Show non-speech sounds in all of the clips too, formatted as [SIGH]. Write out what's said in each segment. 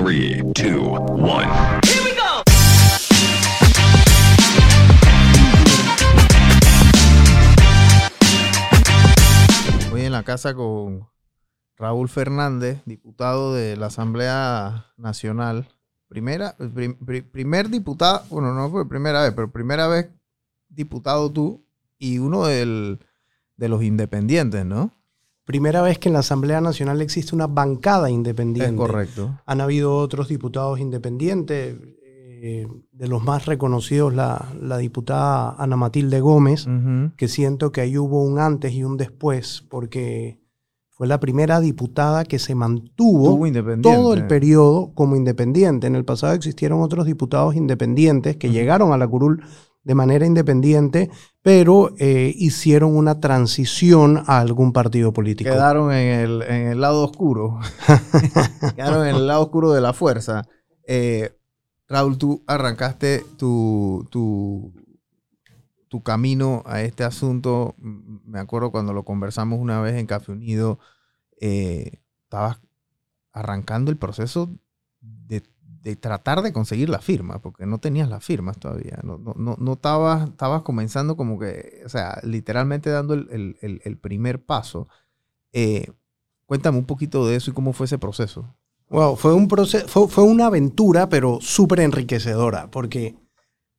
3, 2, 1. Hoy en la casa con Raúl Fernández, diputado de la Asamblea Nacional. Primera, prim- pri- primer diputado, bueno, no fue primera vez, pero primera vez diputado tú y uno del- de los independientes, ¿no? Primera vez que en la Asamblea Nacional existe una bancada independiente. Es correcto. Han habido otros diputados independientes, eh, de los más reconocidos la, la diputada Ana Matilde Gómez, que siento que ahí hubo un antes y un después, porque fue la primera diputada que se mantuvo todo el periodo como independiente. En el pasado existieron otros diputados independientes que llegaron a la curul de manera independiente, pero eh, hicieron una transición a algún partido político. Quedaron en el, en el lado oscuro. [LAUGHS] Quedaron en el lado oscuro de la fuerza. Eh, Raúl, tú arrancaste tu, tu, tu camino a este asunto. Me acuerdo cuando lo conversamos una vez en Café Unido, eh, estabas arrancando el proceso de, tratar de conseguir la firma, porque no tenías las firmas todavía. No, no, no, no estabas, estabas comenzando como que, o sea, literalmente dando el- el- el primer paso. Eh, cuéntame un poquito de eso y cómo fue ese proceso. Wow, fue, un proceso, fue, fue una aventura, pero súper enriquecedora, porque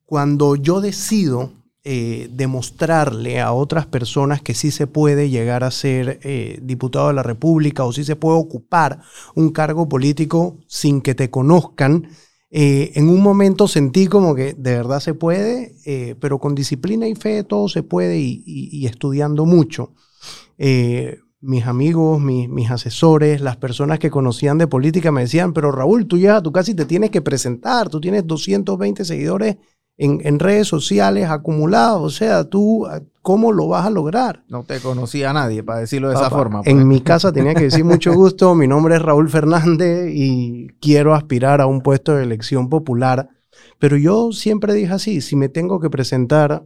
cuando yo decido eh, demostrarle a otras personas que sí se puede llegar a ser eh, diputado de la República o sí se puede ocupar un cargo político sin que te conozcan, eh, en un momento sentí como que de verdad se puede, pero con disciplina y fe todo se puede y, y- estudiando mucho. Mis amigos, mis, mis asesores, las personas que conocían de política me decían, pero Raúl, tú ya, tú casi te tienes que presentar, tú tienes 220 seguidores en, en redes sociales acumulados, o sea, tú, ¿cómo lo vas a lograr? No te conocía a nadie, para decirlo de esa forma. pues. En mi casa tenía que decir mucho [LAUGHS] gusto, mi nombre es Raúl Fernández y quiero aspirar a un puesto de elección popular, pero yo siempre dije así, si me tengo que presentar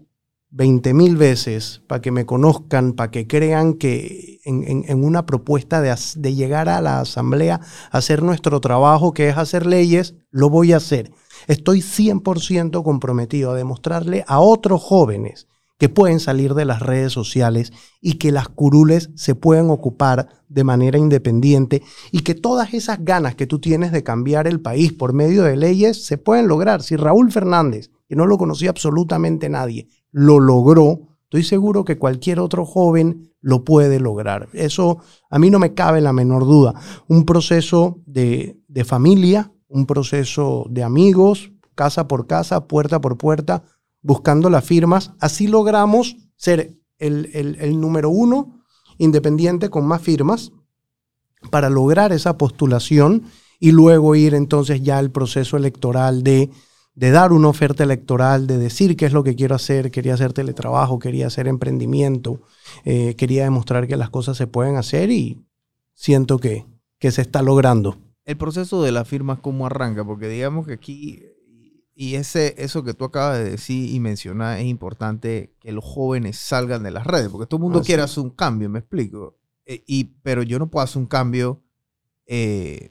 20 mil veces para que me conozcan, para que crean que en, una propuesta de, de llegar a la asamblea hacer nuestro trabajo, que es hacer leyes, lo voy a hacer. Estoy 100% comprometido a demostrarle a otros jóvenes que pueden salir de las redes sociales y que las curules se pueden ocupar de manera independiente y que todas esas ganas que tú tienes de cambiar el país por medio de leyes se pueden lograr. Si Raúl Fernández, que no lo conocía absolutamente nadie, lo logró, estoy seguro que cualquier otro joven lo puede lograr. Eso a mí no me cabe la menor duda. Un proceso de, de familia, un proceso de amigos, casa por casa, puerta por puerta, buscando las firmas. Así logramos ser el, el- el número uno independiente con más firmas para lograr esa postulación y luego ir entonces ya al proceso electoral de, de dar una oferta electoral, de decir qué es lo que quiero hacer, quería hacer teletrabajo, quería hacer emprendimiento, eh, quería demostrar que las cosas se pueden hacer y siento que, que se está logrando. El proceso de las firmas, ¿cómo arranca? Porque digamos que aquí, y ese, eso que tú acabas de decir y mencionar, es importante que los jóvenes salgan de las redes, porque todo el mundo quiere hacer un cambio, me explico. Eh, y, pero yo no puedo hacer un cambio eh,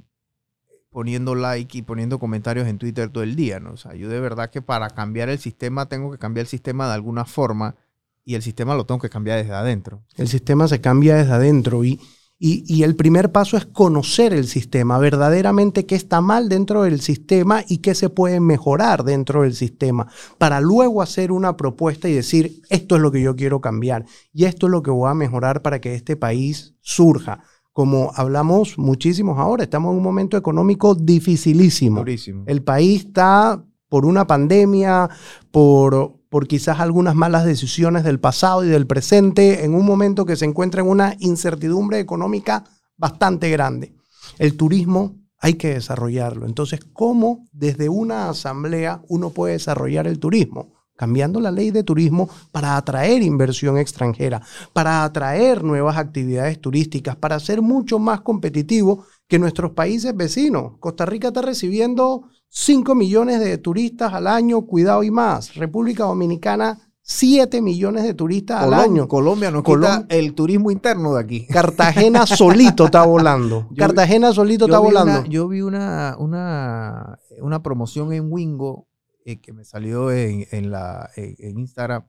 poniendo like y poniendo comentarios en Twitter todo el día, ¿no? O sea, yo de verdad que para cambiar el sistema tengo que cambiar el sistema de alguna forma y el sistema lo tengo que cambiar desde adentro. El sistema se cambia desde adentro y, y, y el primer paso es conocer el sistema, verdaderamente qué está mal dentro del sistema y qué se puede mejorar dentro del sistema, para luego hacer una propuesta y decir, esto es lo que yo quiero cambiar y esto es lo que voy a mejorar para que este país surja. Como hablamos muchísimos ahora, estamos en un momento económico dificilísimo. Durísimo. El país está por una pandemia, por, por quizás algunas malas decisiones del pasado y del presente, en un momento que se encuentra en una incertidumbre económica bastante grande. El turismo hay que desarrollarlo. Entonces, ¿cómo desde una asamblea uno puede desarrollar el turismo? Cambiando la ley de turismo para atraer inversión extranjera, para atraer nuevas actividades turísticas, para ser mucho más competitivo que nuestros países vecinos. Costa Rica está recibiendo 5 millones de turistas al año, cuidado y más. República Dominicana 7 millones de turistas al año. Colombia nos Colom- quita el turismo interno de aquí. Cartagena [LAUGHS] solito está volando. Yo- Cartagena solito está volando. Una, yo vi una, una, una promoción en Wingo eh, que me salió en, en la, en, en Instagram.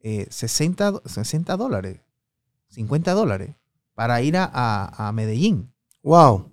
eh, 60, do- 60 dólares, 50 dólares para ir a, a- a Medellín. Wow.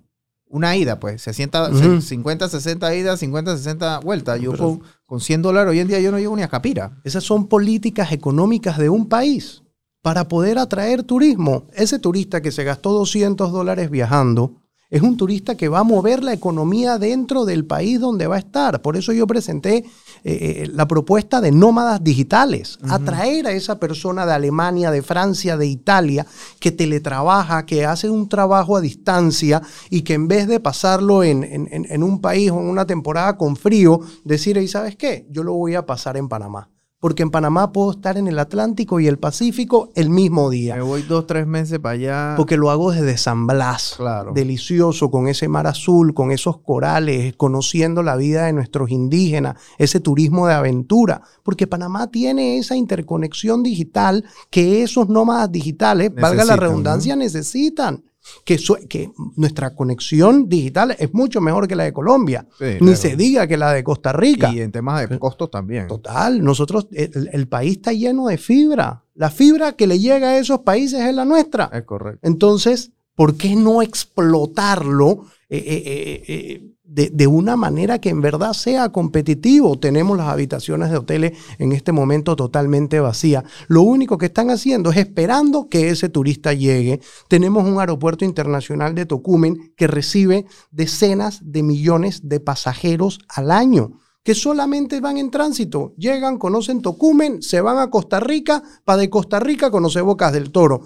Una ida, pues, 60, Ujú. 50, 60 idas, 50, 60 vueltas. Yo Pero- con, con 100 dólares hoy en día yo no llego ni a Capira. Esas son políticas económicas de un país para poder atraer turismo. Ese turista que se gastó 200 dólares viajando es un turista que va a mover la economía dentro del país donde va a estar. Por eso yo presenté eh, eh, la propuesta de nómadas digitales. Atraer a esa persona de Alemania, de Francia, de Italia, que teletrabaja, que hace un trabajo a distancia y que en vez de pasarlo en, en- en- en un país o en una temporada con frío, decir, ¿y sabes qué? Yo lo voy a pasar en Panamá. Porque en Panamá puedo estar en el Atlántico y el Pacífico el mismo día. Me voy dos, tres meses para allá. Porque lo hago desde San Blas. Claro. Delicioso, con ese mar azul, con esos corales, conociendo la vida de nuestros indígenas, ese turismo de aventura. Porque Panamá tiene esa interconexión digital que esos nómadas digitales, valga la redundancia, necesitan. Que, su- que nuestra conexión digital es mucho mejor que la de Colombia. Sí, Ni claro. se diga que la de Costa Rica. Y en temas de costos también. Total, nosotros, el, el país está lleno de fibra. La fibra que le llega a esos países es la nuestra. Es correcto. Entonces, ¿por qué no explotarlo eh, eh, eh, de, de una manera que en verdad sea competitivo? Tenemos las habitaciones de hoteles en este momento totalmente vacías. Lo único que están haciendo es esperando que ese turista llegue. Tenemos un aeropuerto internacional de Tocumen que recibe decenas de millones de pasajeros al año que solamente van en tránsito, llegan, conocen Tocumen, se van a Costa Rica, para de Costa Rica conocer Bocas del Toro.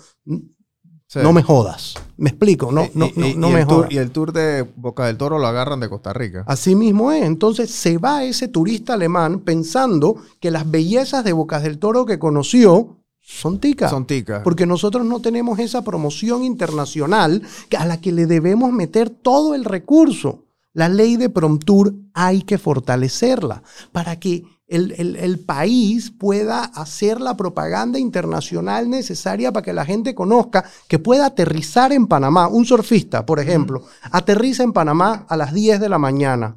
Sí. No me jodas. Me explico, no, no, y- no, y no me tour- jodas. y el tour de Boca del Toro lo agarran de Costa Rica. Así mismo es. Entonces se va ese turista alemán pensando que las bellezas de Bocas del Toro que conoció son ticas. Son ticas. Porque nosotros no tenemos esa promoción internacional a la que le debemos meter todo el recurso. La ley de Promtur hay que fortalecerla para que el, el- el país pueda hacer la propaganda internacional necesaria para que la gente conozca que pueda aterrizar en Panamá. Un surfista, por ejemplo, aterriza en Panamá a las 10 de la mañana.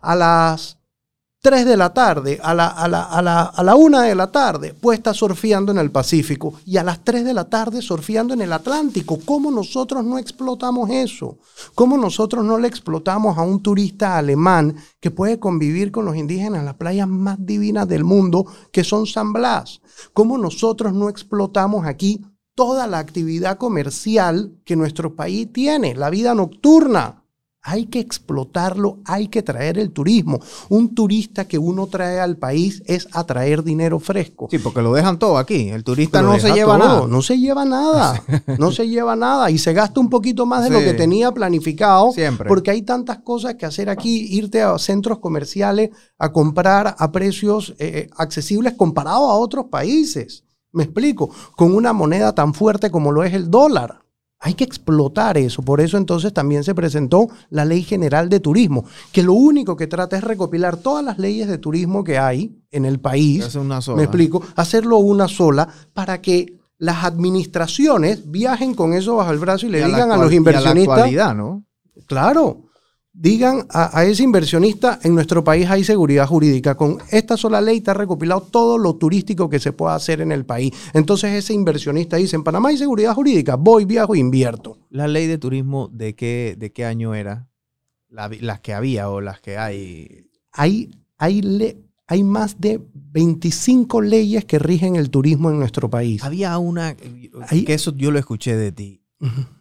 A las 3 de la tarde, a la, a la, a la, a la 1 de la tarde, pues está surfeando en el Pacífico y a las 3 de la tarde surfeando en el Atlántico. ¿Cómo nosotros no explotamos eso? ¿Cómo nosotros no le explotamos a un turista alemán que puede convivir con los indígenas en las playas más divinas del mundo, que son San Blas? ¿Cómo nosotros no explotamos aquí toda la actividad comercial que nuestro país tiene, la vida nocturna? Hay que explotarlo, hay que traer el turismo. Un turista que uno trae al país es atraer dinero fresco. Sí, porque lo dejan todo aquí. El turista no se lleva todo, nada. No se lleva nada. [LAUGHS] No se lleva nada. Y se gasta un poquito más de lo que tenía planificado. Siempre. Porque hay tantas cosas que hacer aquí. Irte a centros comerciales a comprar a precios eh, accesibles comparado a otros países. Me explico. Con una moneda tan fuerte como lo es el dólar. Hay que explotar eso. Por eso entonces también se presentó la Ley General de Turismo, que lo único que trata es recopilar todas las leyes de turismo que hay en el país. Es una sola. Me explico, hacerlo una sola para que las administraciones viajen con eso bajo el brazo y le Y digan a, los y a la inversionistas, actualidad, ¿no? claro, digan a, a ese inversionista, en nuestro país hay seguridad jurídica. Con esta sola ley está recopilado todo lo turístico que se pueda hacer en el país. Entonces ese inversionista dice, en Panamá hay seguridad jurídica, voy, viajo, e invierto. La ley de turismo, ¿de qué, de qué año era? La las que había o las que hay. Hay, hay, le- hay más de 25 leyes que rigen el turismo en nuestro país. Había una, que eso yo lo escuché de ti.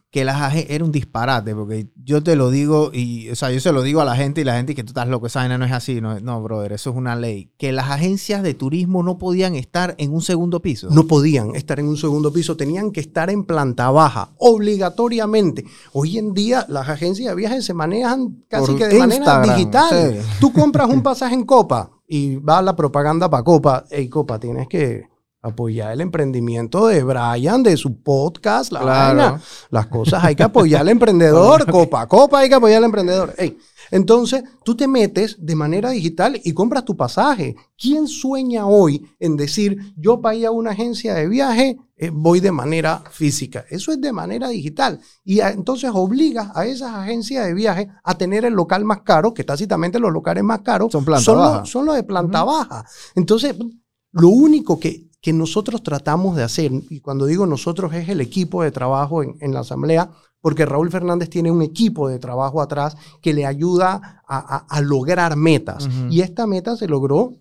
Que las era un disparate, porque yo te lo digo, y, o sea, yo se lo digo a la gente y la gente que tú estás loco, esa vaina no es así, no, no, brother, eso es una ley. Que las agencias de turismo no podían estar en un segundo piso. No podían estar en un segundo piso, tenían que estar en planta baja, obligatoriamente. Hoy en día las agencias de viajes se manejan casi Por que de manera digital. sí. Tú compras un pasaje en Copa y va la propaganda para Copa. Hey, Copa, tienes que apoyar el emprendimiento de Brian, de su podcast, la Claro. vaina. Las cosas hay que [LAUGHS] apoyar al emprendedor, Copa, Copa hay que apoyar al emprendedor. Ey, Entonces, tú te metes de manera digital y compras tu pasaje. ¿Quién sueña hoy en decir, yo para ir a una agencia de viaje eh, voy de manera física? Eso es de manera digital. Y a- entonces obligas a esas agencias de viaje a tener el local más caro, que tácitamente los locales más caros Son planta son, baja. Los, son los de planta baja. Entonces, lo único que, que nosotros tratamos de hacer, y cuando digo nosotros es el equipo de trabajo en, en la asamblea, porque Raúl Fernández tiene un equipo de trabajo atrás que le ayuda a, a- a lograr metas. Y esta meta se logró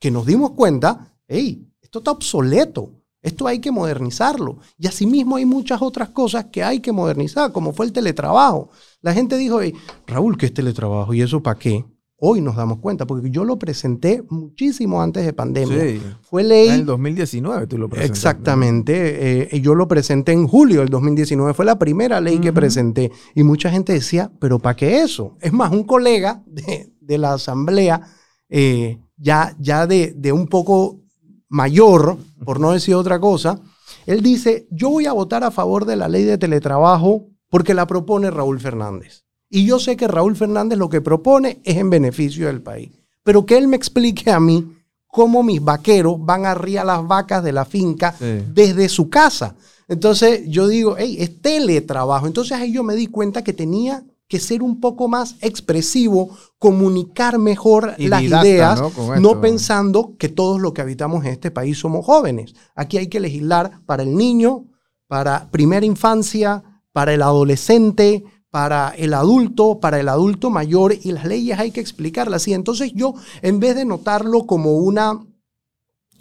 que nos dimos cuenta, hey, esto está obsoleto. Esto hay que modernizarlo. Y asimismo hay muchas otras cosas que hay que modernizar, como fue el teletrabajo. La gente dijo, "Hey, Raúl, ¿qué es teletrabajo? ¿Y eso para qué? Hoy nos damos cuenta, porque yo lo presenté muchísimo antes de pandemia. Sí. Fue En ley. el 2019 tú lo presentaste. Exactamente. eh, yo lo presenté en julio del 2019. Fue la primera ley que presenté. Y mucha gente decía, ¿pero para qué eso? Es más, un colega de, de la asamblea, eh, ya, ya de, de un poco mayor, por no decir otra cosa, él dice, yo voy a votar a favor de la ley de teletrabajo porque la propone Raúl Fernández. Y yo sé que Raúl Fernández lo que propone es en beneficio del país. Pero que él me explique a mí cómo mis vaqueros van a arriar las vacas de la finca Sí. desde su casa. Entonces yo digo, hey, es teletrabajo. Entonces ahí yo me di cuenta que tenía que ser un poco más expresivo, comunicar mejor Y las didacta, ideas, ¿no? No pensando que todos los que habitamos en este país somos jóvenes. Aquí hay que legislar para el niño, para primera infancia, para el adolescente, para el adulto, para el adulto mayor, y las leyes hay que explicarlas. Y entonces yo, en vez de notarlo como una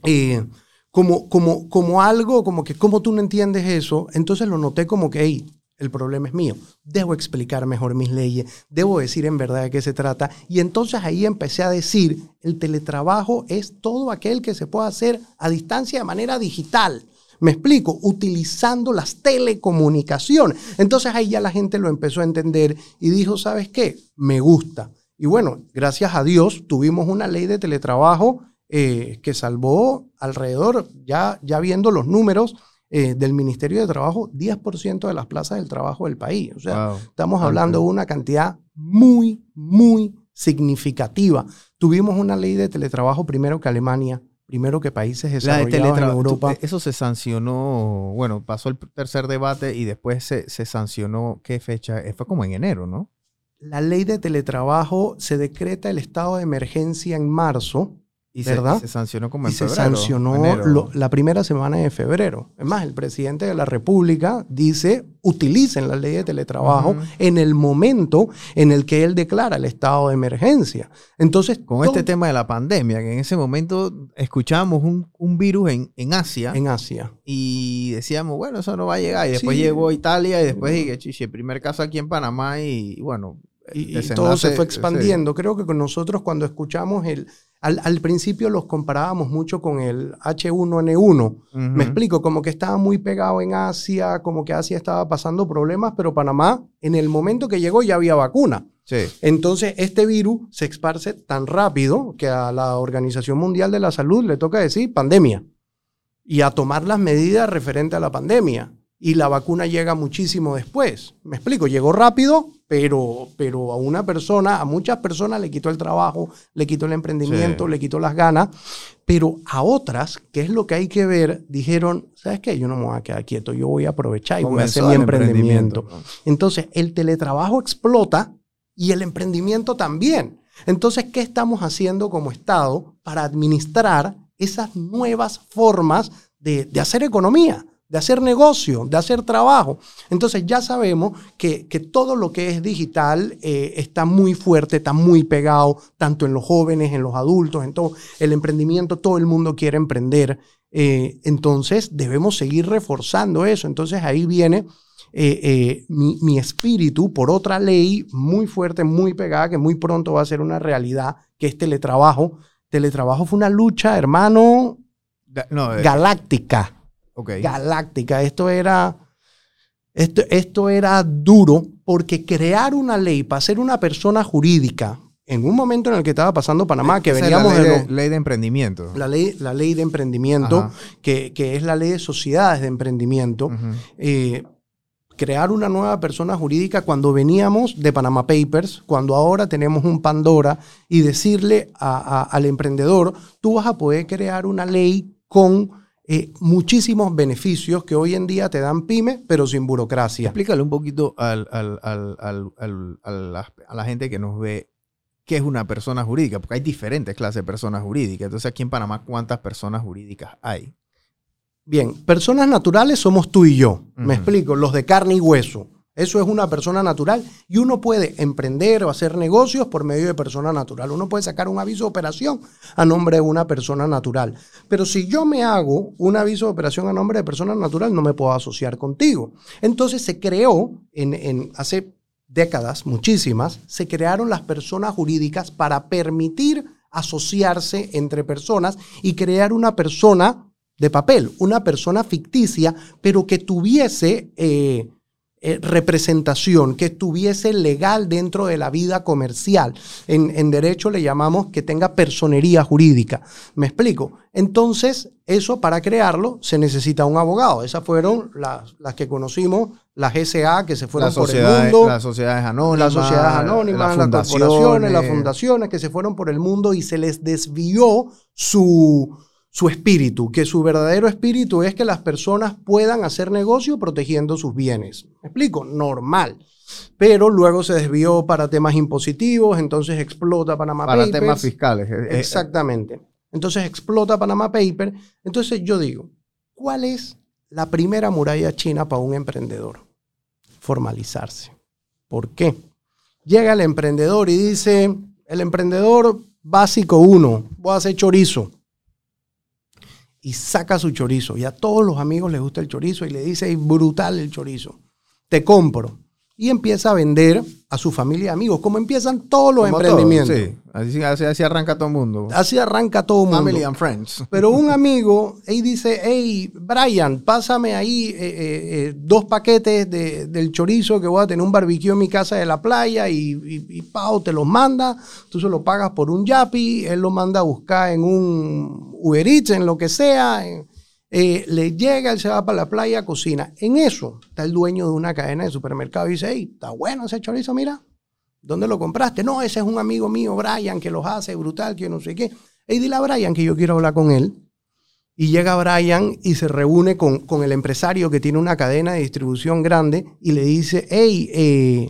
eh, como, como, como algo, como que, ¿cómo tú no entiendes eso? Entonces lo noté como que, hey, el problema es mío. Debo explicar mejor mis leyes, debo decir en verdad de qué se trata. Y entonces ahí empecé a decir, el teletrabajo es todo aquel que se puede hacer a distancia de manera digital. Me explico, utilizando las telecomunicaciones. Entonces ahí ya la gente lo empezó a entender y dijo, ¿sabes qué? Me gusta. Y bueno, gracias a Dios tuvimos una ley de teletrabajo eh, que salvó alrededor, ya, ya viendo los números eh, del Ministerio de Trabajo, 10% de las plazas del trabajo del país. O sea, Wow. estamos hablando de una cantidad muy, muy significativa. Tuvimos una ley de teletrabajo primero que Alemania, primero que países La de desarrollados en. Europa. Eso se sancionó, bueno, pasó el tercer debate y después se, se sancionó, ¿qué fecha? Eh, Fue como en enero, ¿no? La ley de teletrabajo se decreta el estado de emergencia en marzo Y ¿Verdad? Se, se sancionó como y en se febrero. sancionó enero. lo- la primera semana de febrero. Es más, el presidente de la República dice, utilicen la ley de teletrabajo en el momento en el que él declara el estado de emergencia. Entonces, Con este tema de la pandemia, que en ese momento escuchábamos un, un virus en, en Asia en Asia. y decíamos, bueno, eso no va a llegar. Y después Sí. llegó Italia y después dije, chiche, primer caso aquí en Panamá y, bueno. Y, todo se fue sí. expandiendo. Creo que con nosotros cuando escuchamos el... Al, al principio los comparábamos mucho con el H1N1. Ujú. Me explico, como que estaba muy pegado en Asia, como que Asia estaba pasando problemas, pero Panamá, en el momento que llegó ya había vacuna. Sí. Entonces, este virus se esparce tan rápido que a la Organización Mundial de la Salud le toca decir pandemia y a tomar las medidas referentes a la pandemia. Y la vacuna llega muchísimo después. Me explico, llegó rápido, pero, pero a una persona, a muchas personas le quitó el trabajo, le quitó el emprendimiento, Sí. le quitó las ganas, pero a otras, que es lo que hay que ver, dijeron, ¿sabes qué? Yo no me voy a quedar quieto, yo voy a aprovechar y voy a hacer mi emprendimiento. ¿no? Entonces, el teletrabajo explota y el emprendimiento también. Entonces, ¿qué estamos haciendo como Estado para administrar esas nuevas formas de, de hacer economía, de hacer negocio, de hacer trabajo? Entonces, ya sabemos que, que todo lo que es digital eh, está muy fuerte, está muy pegado, tanto en los jóvenes, en los adultos, en todo el emprendimiento, todo el mundo quiere emprender. Eh, entonces, debemos seguir reforzando eso. Entonces, ahí viene eh, eh, mi, mi espíritu por otra ley muy fuerte, muy pegada, que muy pronto va a ser una realidad, que es teletrabajo. Teletrabajo fue una lucha, hermano, Ga- No, galáctica. Galáctica. Esto era, esto, esto era duro porque crear una ley para ser una persona jurídica en un momento en el que estaba pasando Panamá, que veníamos la ley de de, los- ley de emprendimiento. la ley, la ley de emprendimiento, que, que es la ley de sociedades de emprendimiento, eh, crear una nueva persona jurídica cuando veníamos de Panama Papers, cuando ahora tenemos un Pandora y decirle a- a- al emprendedor, tú vas a poder crear una ley con eh, muchísimos beneficios que hoy en día te dan pymes, pero sin burocracia. Explícale un poquito al- al- al- al- al- a, la, a la gente que nos ve qué es una persona jurídica, porque hay diferentes clases de personas jurídicas. Entonces, aquí en Panamá, ¿cuántas personas jurídicas hay? Bien, personas naturales somos tú y yo. Me explico, los de carne y hueso. Eso es una persona natural y uno puede emprender o hacer negocios por medio de persona natural. Uno puede sacar un aviso de operación a nombre de una persona natural. Pero si yo me hago un aviso de operación a nombre de persona natural, no me puedo asociar contigo. Entonces se creó en, hace décadas, muchísimas, se crearon las personas jurídicas para permitir asociarse entre personas y crear una persona de papel, una persona ficticia, pero que tuviese eh, eh, representación, que estuviese legal dentro de la vida comercial. En, en derecho le llamamos que tenga personería jurídica. ¿Me explico? Entonces, eso para crearlo se necesita un abogado. Esas fueron las, las que conocimos, las GSA que se fueron por el mundo las sociedades anónimas, las sociedades anónimas, las, corporaciones, las fundaciones que se fueron por el mundo y se les desvió su, su espíritu, que su verdadero espíritu es que las personas puedan hacer negocio protegiendo sus bienes. ¿Me explico? Normal. Pero luego se desvió para temas impositivos, entonces explota Panama Para Papers. temas fiscales. Eh, eh, Exactamente. Entonces explota Panama Paper. Entonces yo digo, ¿cuál es la primera muralla china para un emprendedor? Formalizarse. ¿Por qué? Llega el emprendedor y dice, el emprendedor básico uno, voy a hacer chorizo. Y saca su chorizo. Y a todos los amigos les gusta el chorizo y le dice, "Es brutal el chorizo. Te compro. Y empieza a vender a su familia y amigos, como empiezan todos los como emprendimientos. todo, sí. Así, así, así arranca todo el mundo. Así arranca todo el mundo. Family and friends. Pero un [LAUGHS] amigo ahí dice, hey, Brian, pásame ahí eh, eh, eh, dos paquetes de- del chorizo que voy a tener un barbecue en mi casa de la playa y, y, y Pau te los manda, tú se lo pagas por un yapi, él lo manda a buscar en un Uber Eats, en lo que sea, en- eh, le llega, él se va para la playa, cocina. En eso está el dueño de una cadena de supermercado y dice, hey, está bueno ese chorizo, mira, ¿Dónde lo compraste? No, ese es un amigo mío, Brian, que los hace brutal, que no sé qué. Y dile a Brian que yo quiero hablar con él. Y llega Brian y se reúne con, con el empresario que tiene una cadena de distribución grande y le dice, hey, eh,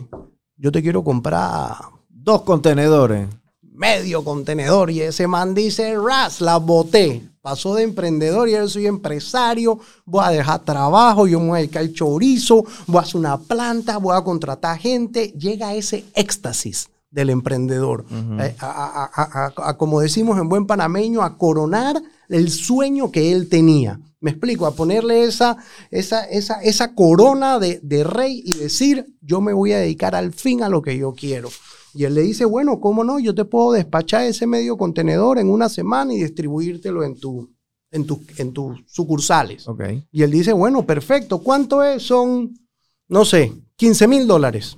yo te quiero comprar Dos contenedores. medio contenedor. Y ese man dice, ras, la boté. Pasó de emprendedor y ahora soy empresario. Voy a dejar trabajo, yo me voy a dedicar al chorizo, voy a hacer una planta, voy a contratar gente. Llega ese éxtasis del emprendedor. Eh, a, a- a- a- a- como decimos en buen panameño, a coronar el sueño que él tenía. Me explico, a ponerle esa, esa, esa, esa corona de, de rey y decir, yo me voy a dedicar al fin a lo que yo quiero. Y él le dice, bueno, ¿cómo no? Yo te puedo despachar ese medio contenedor en una semana y distribuírtelo en, tu, en, tu- en tus sucursales. Ok. Y él dice, bueno, perfecto. ¿Cuánto es? Son, no sé, 15 mil dólares.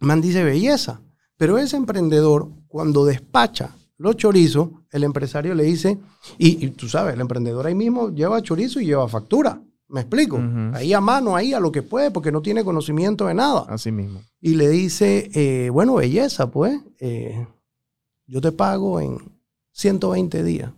Man dice, belleza. Pero ese emprendedor, cuando despacha los chorizos, el empresario le dice, y, y tú sabes, el emprendedor ahí mismo lleva chorizo y lleva factura. ¿Me explico? Ahí a mano, ahí a lo que puede, porque no tiene conocimiento de nada. Así mismo. Y le dice, eh, bueno, belleza, pues, eh, yo te pago en 120 días.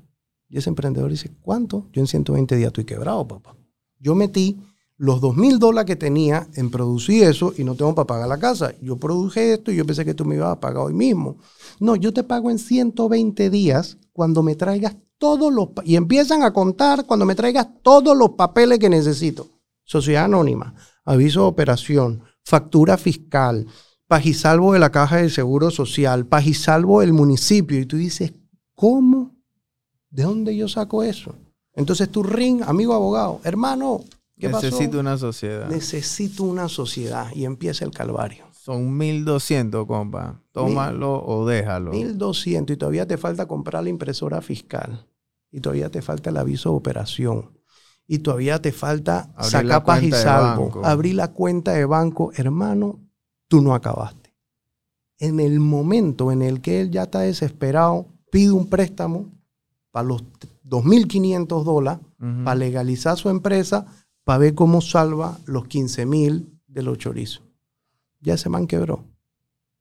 Y ese emprendedor dice, ¿cuánto? Yo en 120 días estoy quebrado, papá. Yo metí los 2 mil dólares que tenía en producir eso y no tengo para pagar la casa. Yo produje esto y yo pensé que tú me ibas a pagar hoy mismo. No, yo te pago en 120 días cuando me traigas todos los... Y empiezan a contar cuando me traigas todos los papeles que necesito. Sociedad anónima, aviso de operación, factura fiscal, pagisalvo de la caja de seguro social, pagisalvo del municipio. Y tú dices, ¿cómo? ¿De dónde yo saco eso? Entonces tú ring, amigo abogado, hermano, ¿qué pasó? Necesito una sociedad. Necesito una sociedad y empieza el calvario. Son 1200, compa. Tómalo o déjalo. 1200 y todavía te falta comprar la impresora fiscal y todavía te falta el aviso de operación y todavía te falta Abrir sacar paz y salvo, abrir la cuenta de banco, hermano, tú no acabaste. En el momento en el que él ya está desesperado, pide un préstamo para los 2.500 dólares Ujú. para legalizar su empresa, para ver cómo salva los 15 mil de los chorizos. Ya ese man quebró.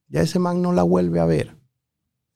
Ya ese man no la vuelve a ver.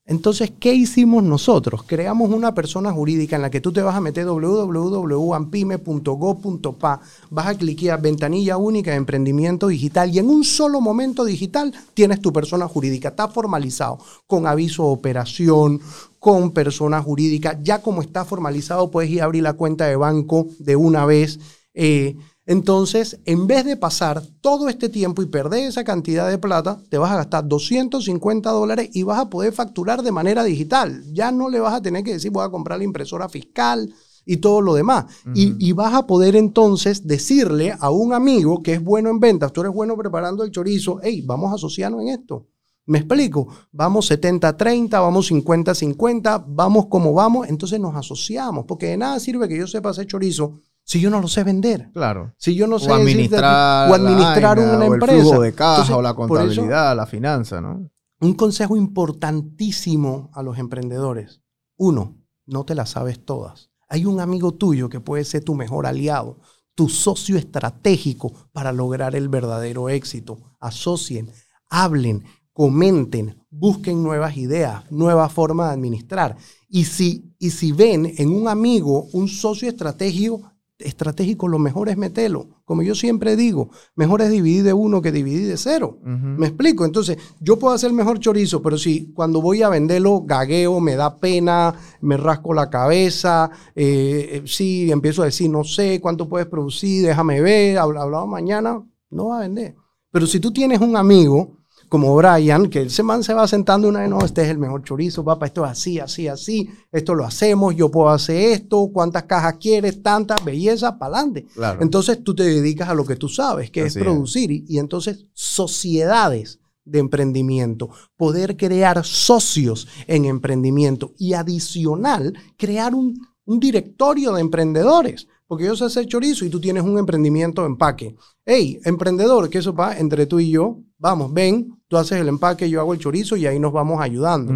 Entonces, ¿qué hicimos nosotros? Creamos una persona jurídica en la que tú te vas a meter www.ampime.go.pa, vas a cliquear ventanilla única de emprendimiento digital y en un solo momento digital tienes tu persona jurídica. Está formalizado con aviso de operación, con persona jurídica. Ya como está formalizado, puedes ir a abrir la cuenta de banco de una vez. Eh, entonces, en vez de pasar todo este tiempo y perder esa cantidad de plata, te vas a gastar 250 dólares y vas a poder facturar de manera digital. Ya no le vas a tener que decir, voy a comprar la impresora fiscal y todo lo demás. y, y, vas a poder entonces decirle a un amigo que es bueno en ventas, tú eres bueno preparando el chorizo, hey, vamos a asociarnos en esto. ¿Me explico? Vamos 70-30, vamos 50-50, vamos como vamos, entonces nos asociamos, porque de nada sirve que yo sepa hacer chorizo si yo no lo sé vender. Claro. Si yo no sé administrar, o administrar la vaina, una o empresa. El flujo de caja Entonces, o la contabilidad, la finanza, ¿no? un consejo importantísimo a los emprendedores. Uno, no te las sabes todas. Hay un amigo tuyo que puede ser tu mejor aliado, tu socio estratégico para lograr el verdadero éxito. Asocien, hablen, comenten, busquen nuevas ideas, nuevas formas de administrar. Y si, y si ven en un amigo un socio estratégico, estratégico, lo mejor es meterlo. Como yo siempre digo, mejor es dividir de uno que dividir de cero. ¿Me explico? Entonces, yo puedo hacer mejor chorizo, pero si cuando voy a venderlo gagueo, me da pena, me rasco la cabeza, eh, eh, sí, empiezo a decir, no sé cuánto puedes producir, déjame ver, habla- hablamos mañana, no va a vender. Pero si tú tienes un amigo como Brian, que ese man se va sentando una vez, no, este es el mejor chorizo, papá, esto es así, así, así, esto lo hacemos, yo puedo hacer esto, cuántas cajas quieres, tantas, belleza, para adelante. Claro. Entonces tú te dedicas a lo que tú sabes, que Así es es. producir. Y, y entonces sociedades de emprendimiento, poder crear socios en emprendimiento y adicional, crear un, un directorio de emprendedores. Porque yo sé hacer chorizo y tú tienes un emprendimiento de empaque. Hey, emprendedor, que eso va entre tú y yo. Vamos, ven, tú haces el empaque, yo hago el chorizo y ahí nos vamos ayudando.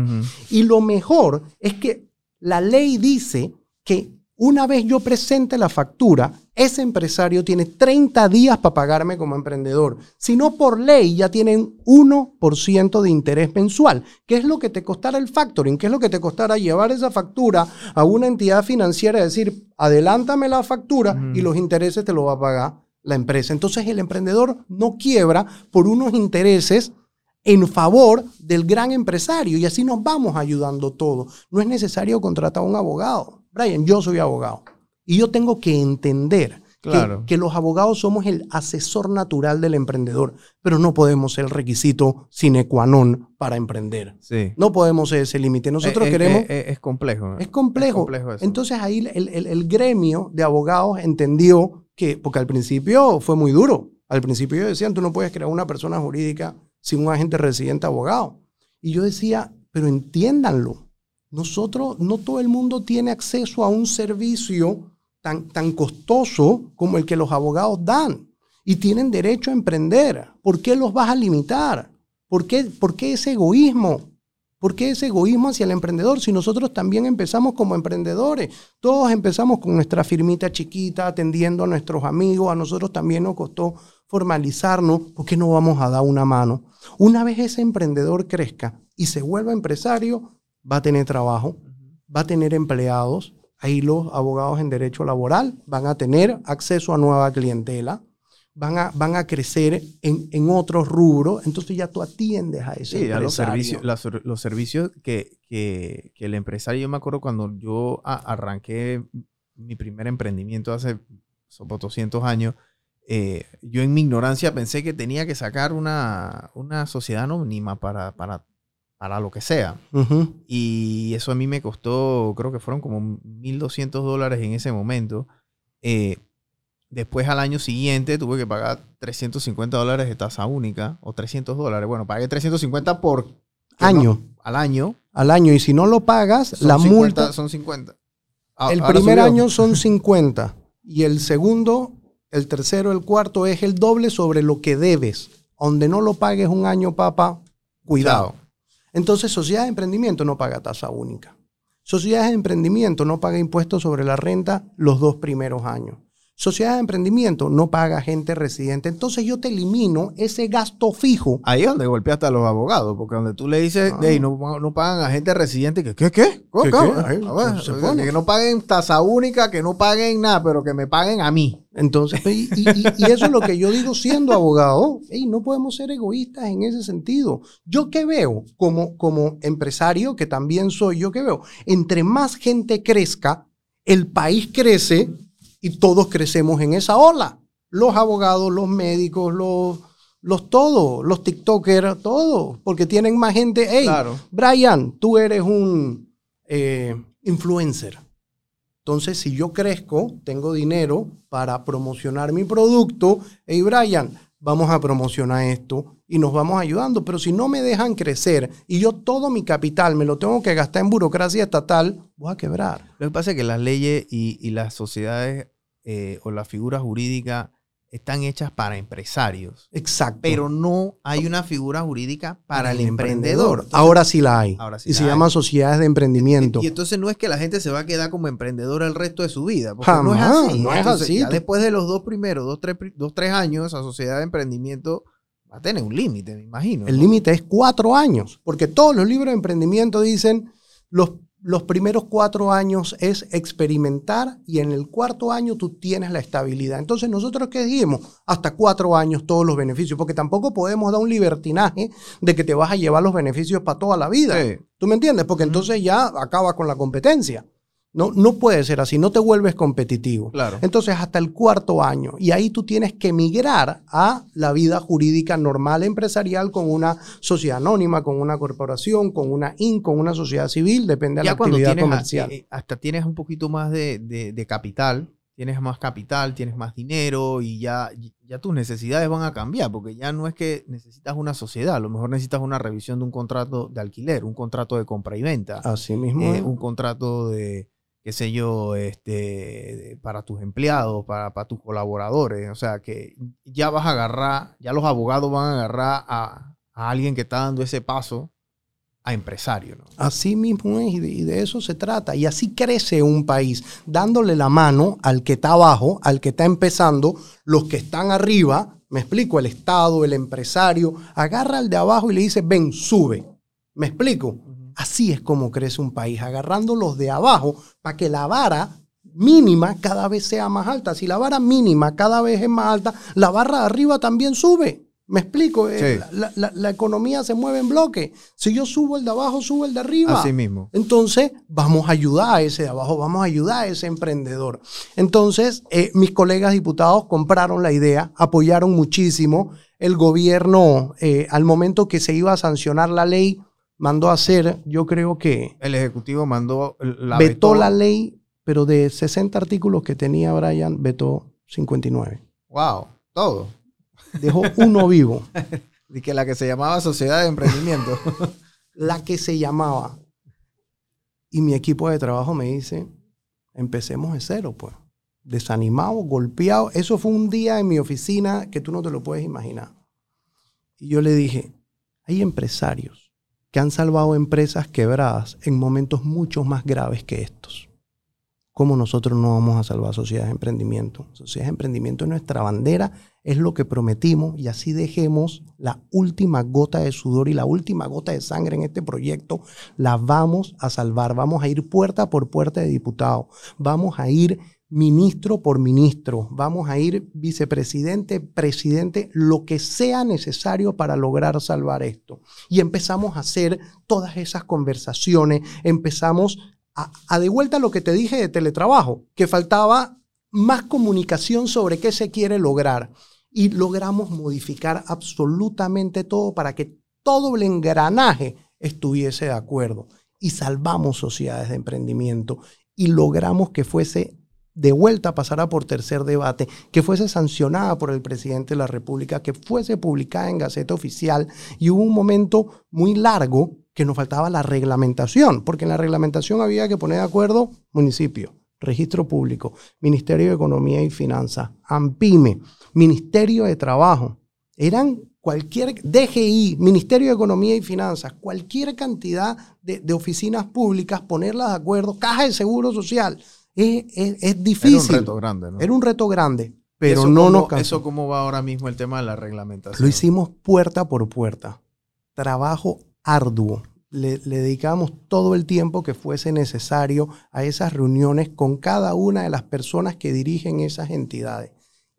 Y lo mejor es que la ley dice que una vez yo presente la factura, ese empresario tiene 30 días para pagarme como emprendedor. Si no, por ley ya tienen 1% de interés mensual. ¿Qué es lo que te costará el factoring? ¿Qué es lo que te costará llevar esa factura a una entidad financiera y decir, adelántame la factura y los intereses te lo va a pagar la empresa? Entonces el emprendedor no quiebra por unos intereses en favor del gran empresario y así nos vamos ayudando todos. No es necesario contratar a un abogado. Brian, yo soy abogado y yo tengo que entender que- Claro. que, los abogados somos el asesor natural del emprendedor, pero no podemos ser el requisito sine qua non para emprender. Sí. No podemos ser ese límite. Nosotros Eh, eh, queremos... eh, es complejo. ¿no? Es complejo. complejo eso. Entonces ahí el, el- el gremio de abogados entendió que, porque al principio fue muy duro. Al principio ellos decían, tú no puedes crear una persona jurídica sin un agente residente abogado. Y yo decía, pero entiéndanlo. Nosotros, no todo el mundo tiene acceso a un servicio tan, tan costoso como el que los abogados dan. Y tienen derecho a emprender. ¿Por qué los vas a limitar? ¿Por qué, por qué ese egoísmo? ¿Por qué ese egoísmo hacia el emprendedor? Si nosotros también empezamos como emprendedores, todos empezamos con nuestra firmita chiquita, atendiendo a nuestros amigos, a nosotros también nos costó formalizarnos, ¿por qué no vamos a dar una mano? Una vez ese emprendedor crezca y se vuelva empresario, va a tener trabajo, va a tener empleados, ahí los abogados en derecho laboral van a tener acceso a nueva clientela, van a, van a crecer en, en otros rubros, entonces ya tú atiendes a ese Sí, a los servicios, las- los servicios que, que- que el empresario, yo me acuerdo cuando yo a- arranqué mi primer emprendimiento hace sobre 200 años, eh, yo en mi ignorancia pensé que tenía que sacar una, una sociedad anónima para, para, para lo que sea. Y eso a mí me costó, creo que fueron como 1.200 dólares en ese momento. Eh, después al año siguiente tuve que pagar 350 dólares de tasa única o 300 dólares. Bueno, pagué 350 por Año, al año. al año, y si no lo pagas, Son la 50, multa, son 50. A- el primer subió. año son [LAUGHS] 50 y el segundo, el tercero, el cuarto es el doble sobre lo que debes. Donde no lo pagues un año, papá, cuidado. Entonces, sociedad de emprendimiento no paga tasa única. Sociedades de emprendimiento no paga impuestos sobre la renta los dos primeros años. Sociedad de emprendimiento no paga gente residente. Entonces yo te elimino ese gasto fijo. Ahí es donde golpeaste a los abogados, porque donde tú le dices, Ah. "Ey, no, no pagan a gente residente, que ¿qué? ¿Qué? ¿Cómo, ¿Qué, cómo? qué? Ay, A ver, se pone. que no paguen tasa única, que no paguen nada, pero que me paguen a mí. Entonces, y, y- y- y eso es lo que yo digo siendo abogado. Ey, no podemos ser egoístas en ese sentido. Yo que veo como, como empresario, que también soy yo que veo, entre más gente crezca, el país crece y todos crecemos en esa ola. Los abogados, los médicos, los, los todos, los TikTokers, todos, porque tienen más gente. Hey, Claro. Brian, tú eres un eh, influencer. Entonces, si yo crezco, tengo dinero para promocionar mi producto. Hey, Brian, vamos a promocionar esto y nos vamos ayudando. Pero si no me dejan crecer y yo todo mi capital me lo tengo que gastar en burocracia estatal, voy a quebrar. Lo que pasa es que las leyes y, y las sociedades eh, o las figuras jurídicas están hechas para empresarios, Exacto. pero no hay una figura jurídica para el emprendedor. Ahora sí la hay. Ahora sí y la se hay. llama sociedades de emprendimiento. Y entonces no es que la gente se va a quedar como emprendedor el resto de su vida. Porque no es Jamás, así. no es Entonces, así. Ya después de los dos primeros, dos, tres, dos, tres años, esa sociedad de emprendimiento va a tener un límite, me imagino. El ¿no? límite es cuatro años, porque todos los libros de emprendimiento dicen los, los primeros cuatro años es experimentar y en el cuarto año tú tienes la estabilidad. Entonces nosotros qué dijimos, hasta cuatro años todos los beneficios, porque tampoco podemos dar un libertinaje de que te vas a llevar los beneficios para toda la vida. Sí. ¿Tú me entiendes? Porque entonces ya acaba con la competencia. No, no puede ser así, no te vuelves competitivo. Claro. Entonces, hasta el cuarto año. Y ahí tú tienes que migrar a la vida jurídica normal empresarial con una sociedad anónima, con una corporación, con una IN, con una sociedad civil, depende de la cuando actividad tienes comercial. eh, hasta tienes un poquito más de, de- de capital, tienes más capital, tienes más dinero y ya, ya tus necesidades van a cambiar, porque ya no es que necesitas una sociedad, a lo mejor necesitas una revisión de un contrato de alquiler, un contrato de compra y venta, Así mismo. eh, un contrato de, qué sé yo, este, para tus empleados, para, tus colaboradores, o sea que ya vas a agarrar, ya los abogados van a agarrar a, alguien que está dando ese paso a empresario. Así mismo es, y de eso se trata. Y así crece un país, dándole la mano al que está abajo, al que está empezando, los que están arriba, me explico, el Estado, el empresario, agarra al de abajo y le dice, ven, sube. ¿Me explico? Así es como crece un país, agarrando los de abajo para que la vara mínima cada vez sea más alta. Si la vara mínima cada vez es más alta, la barra de arriba también sube. ¿Me explico? Eh. La, la- la economía se mueve en bloque. Si yo subo el de abajo, sube el de arriba. Así mismo. Entonces, vamos a ayudar a ese de abajo, vamos a ayudar a ese emprendedor. Entonces, eh, mis colegas diputados compraron la idea, apoyaron muchísimo. El gobierno, eh, al momento que se iba a sancionar la ley, mandó a hacer, yo creo que El Ejecutivo mandó la vetó la ley, pero de 60 artículos que tenía Brian, vetó 59. Wow, todo. Dejó uno [LAUGHS] vivo, Y que la que se llamaba Sociedad de Emprendimiento. [LAUGHS] la que se llamaba. Y mi equipo de trabajo me dice, empecemos de cero, pues. Desanimado, golpeado. Eso fue un día en mi oficina que tú no te lo puedes imaginar. Y yo le dije, hay empresarios que han salvado empresas quebradas en momentos mucho más graves que estos. ¿Cómo nosotros no vamos a salvar sociedades de emprendimiento? Sociedades de emprendimiento es nuestra bandera, es lo que prometimos y así dejemos la última gota de sudor y la última gota de sangre en este proyecto, la vamos a salvar. Vamos a ir puerta por puerta de diputados, vamos a ir ministro por ministro, vamos a ir vicepresidente, presidente, lo que sea necesario para lograr salvar esto. Y empezamos a hacer todas esas conversaciones, empezamos a, de vuelta lo que te dije de teletrabajo, que faltaba más comunicación sobre qué se quiere lograr. Y logramos modificar absolutamente todo para que todo el engranaje estuviese de acuerdo. Y salvamos sociedades de emprendimiento y logramos que fuese de vuelta pasara por tercer debate, que fuese sancionada por el presidente de la República, que fuese publicada en Gaceta Oficial y hubo un momento muy largo que nos faltaba la reglamentación, porque en la reglamentación había que poner de acuerdo municipio, registro público, Ministerio de Economía y Finanzas, AMPIME, Ministerio de Trabajo. Eran cualquier DGI, Ministerio de Economía y Finanzas, cualquier cantidad de, de oficinas públicas, ponerlas de acuerdo, Caja de Seguro Social. Es, es- es Era un difícil. reto grande, ¿no? Era un reto grande, pero Eso no cómo- nos cansó. ¿Eso cómo va ahora mismo el tema de la reglamentación? Lo hicimos puerta por puerta. Trabajo arduo. Le, le dedicamos todo el tiempo que fuese necesario a esas reuniones con cada una de las personas que dirigen esas entidades.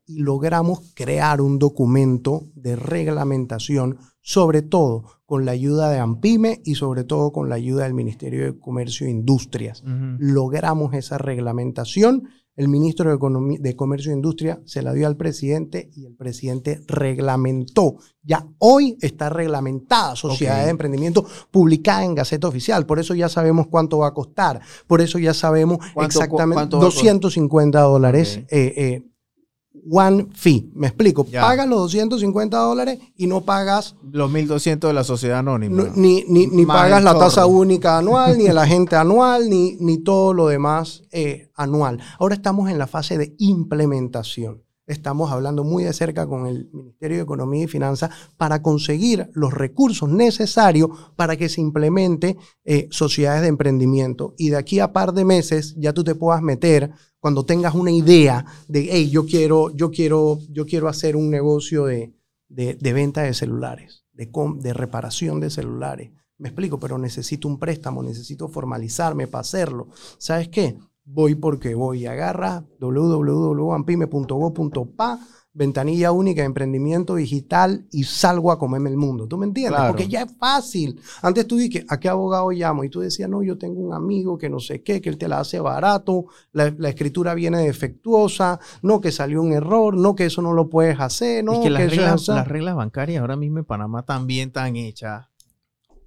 Y logramos crear un documento de reglamentación, sobre todo con la ayuda de AMPIME y sobre todo con la ayuda del Ministerio de Comercio e Industrias logramos esa reglamentación. El ministro de, Economía- de Comercio e Industria se la dio al presidente y el presidente reglamentó. Ya hoy está reglamentada Sociedad de Emprendimiento publicada en Gaceta Oficial. Por eso ya sabemos cuánto va a costar. Por eso ya sabemos ¿Cuánto cu- exactamente costar? 250 dólares. Eh, eh, one fee. Me explico. Ya. Pagas los 250 dólares y no pagas Los 1200 de la sociedad anónima. ni, ni, ni pagas la tasa única anual, ni el [LAUGHS] agente anual, ni, ni todo lo demás eh, anual. Ahora estamos en la fase de implementación. Estamos hablando muy de cerca con el Ministerio de Economía y Finanzas para conseguir los recursos necesarios para que se implemente eh, sociedades de emprendimiento. Y de aquí a par de meses ya tú te puedas meter cuando tengas una idea de, hey, yo quiero, yo quiero, yo quiero hacer un negocio de, de, venta de celulares, de, de reparación de celulares. Me explico, pero necesito un préstamo, necesito formalizarme para hacerlo. ¿Sabes qué? Voy porque voy. Agarra www.ampime.go.pa, ventanilla única de emprendimiento digital y salgo a comerme el mundo. ¿Tú me entiendes? Claro. Porque ya es fácil. Antes tú dices, ¿a qué abogado llamo? Y tú decías, no, yo tengo un amigo que no sé qué, que él te la hace barato, la, la escritura viene defectuosa, no, que salió un error, no, que eso no lo puedes hacer, no, es que las reglas, las reglas bancarias ahora mismo en Panamá también están hechas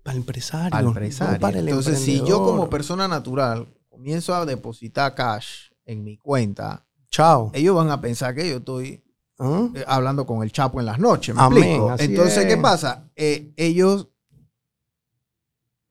Para el empresario. al no empresario. para el Entonces, si yo como persona natural comienzo a depositar cash en mi cuenta, Chao. ellos van a pensar que yo estoy ¿Ah? eh, hablando con el Chapo en las noches. ¿me Amén, explico? Entonces, ¿qué pasa? Eh, ellos,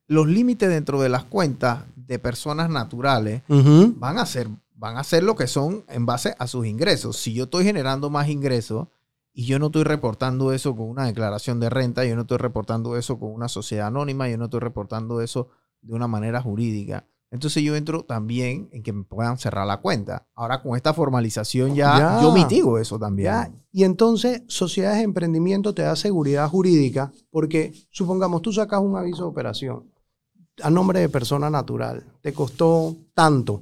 los límites dentro de las cuentas de personas naturales van a ser, van a ser lo que son en base a sus ingresos. Si yo estoy generando más ingresos y yo no estoy reportando eso con una declaración de renta, yo no estoy reportando eso con una sociedad anónima, yo no estoy reportando eso de una manera jurídica. Entonces yo entro también en que me puedan cerrar la cuenta. Ahora con esta formalización ya, Ya. yo mitigo eso también. Ya, Y entonces, sociedades de emprendimiento te da seguridad jurídica, porque supongamos tú sacas un aviso de operación a nombre de persona natural, te costó tanto.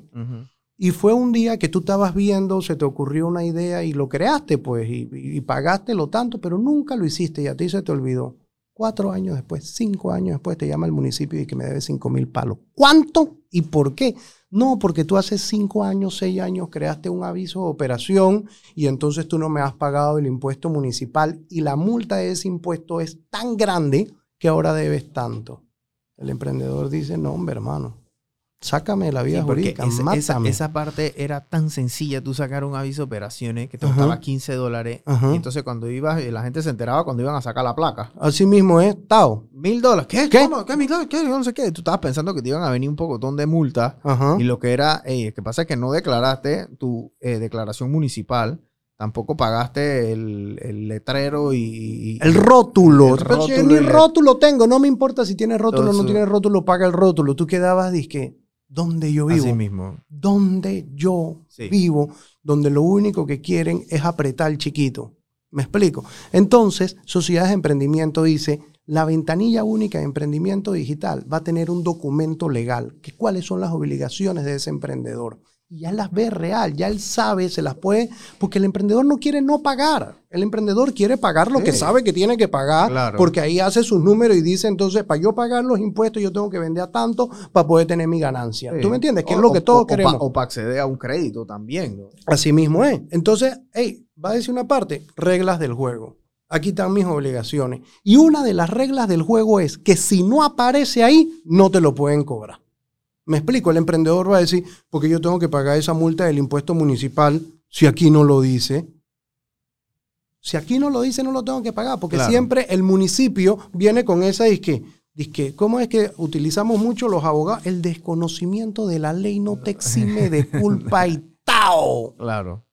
Y fue un día que tú estabas viendo, se te ocurrió una idea y lo creaste, pues, y, y pagaste lo tanto, pero nunca lo hiciste y a ti se te olvidó. Cuatro años después, cinco años después, te llama el municipio y que me debe cinco mil palos. ¿Cuánto y por qué? No, porque tú hace cinco años, seis años creaste un aviso de operación y entonces tú no me has pagado el impuesto municipal y la multa de ese impuesto es tan grande que ahora debes tanto. El emprendedor dice, no, hombre, hermano, sácame la vida Sí, jurídica, esa, esa- mátame. esa parte era tan sencilla, tú sacar un aviso de operaciones que te Ajá. costaba 15 dólares. Ajá. Y entonces cuando ibas, la gente se enteraba cuando iban a sacar la placa. Así mismo es, Tao. Mil dólares. ¿Qué? ¿Qué? ¿Cómo? ¿Qué? ¿Mil dólares? ¿Qué? Yo no sé qué. Tú estabas pensando que te iban a venir un pocotón de multas. Ajá. Y lo que era, ey, que pasa es que no declaraste tu eh, declaración municipal. Tampoco pagaste el, el letrero y, y- El rótulo. El si yo rótulo ni rótulo tengo, no me importa si tiene rótulo o no Todo eso. tiene rótulo, paga el rótulo. Tú quedabas, dizque, ¿dónde yo vivo? Así mismo. ¿Dónde yo Sí. vivo? Donde lo único que quieren es apretar el chiquito. ¿Me explico? Entonces, Sociedades de Emprendimiento dice, la ventanilla única de emprendimiento digital va a tener un documento legal, que cuáles son las obligaciones de ese emprendedor. Y ya las ve real, ya él sabe, se las puede, porque el emprendedor no quiere no pagar. El emprendedor quiere pagar lo que sabe que tiene que pagar, Claro. porque ahí hace sus números y dice, entonces, para yo pagar los impuestos, yo tengo que vender a tanto para poder tener mi ganancia. Sí. ¿Tú me entiendes? Que O- es lo que o- todos o- queremos. O para acceder a un crédito también. ¿no? Así mismo es. Entonces, hey, va a decir una parte, reglas del juego. Aquí están mis obligaciones. Y una de las reglas del juego es que si no aparece ahí, no te lo pueden cobrar. Me explico, el emprendedor va a decir, porque yo tengo que pagar esa multa del impuesto municipal si aquí no lo dice. Si aquí no lo dice, no lo tengo que pagar, porque Claro. siempre el municipio viene con esa disque. Disque, ¿cómo es que utilizamos mucho los abogados? El desconocimiento de la ley no te exime de [LAUGHS] culpa y tao. Claro.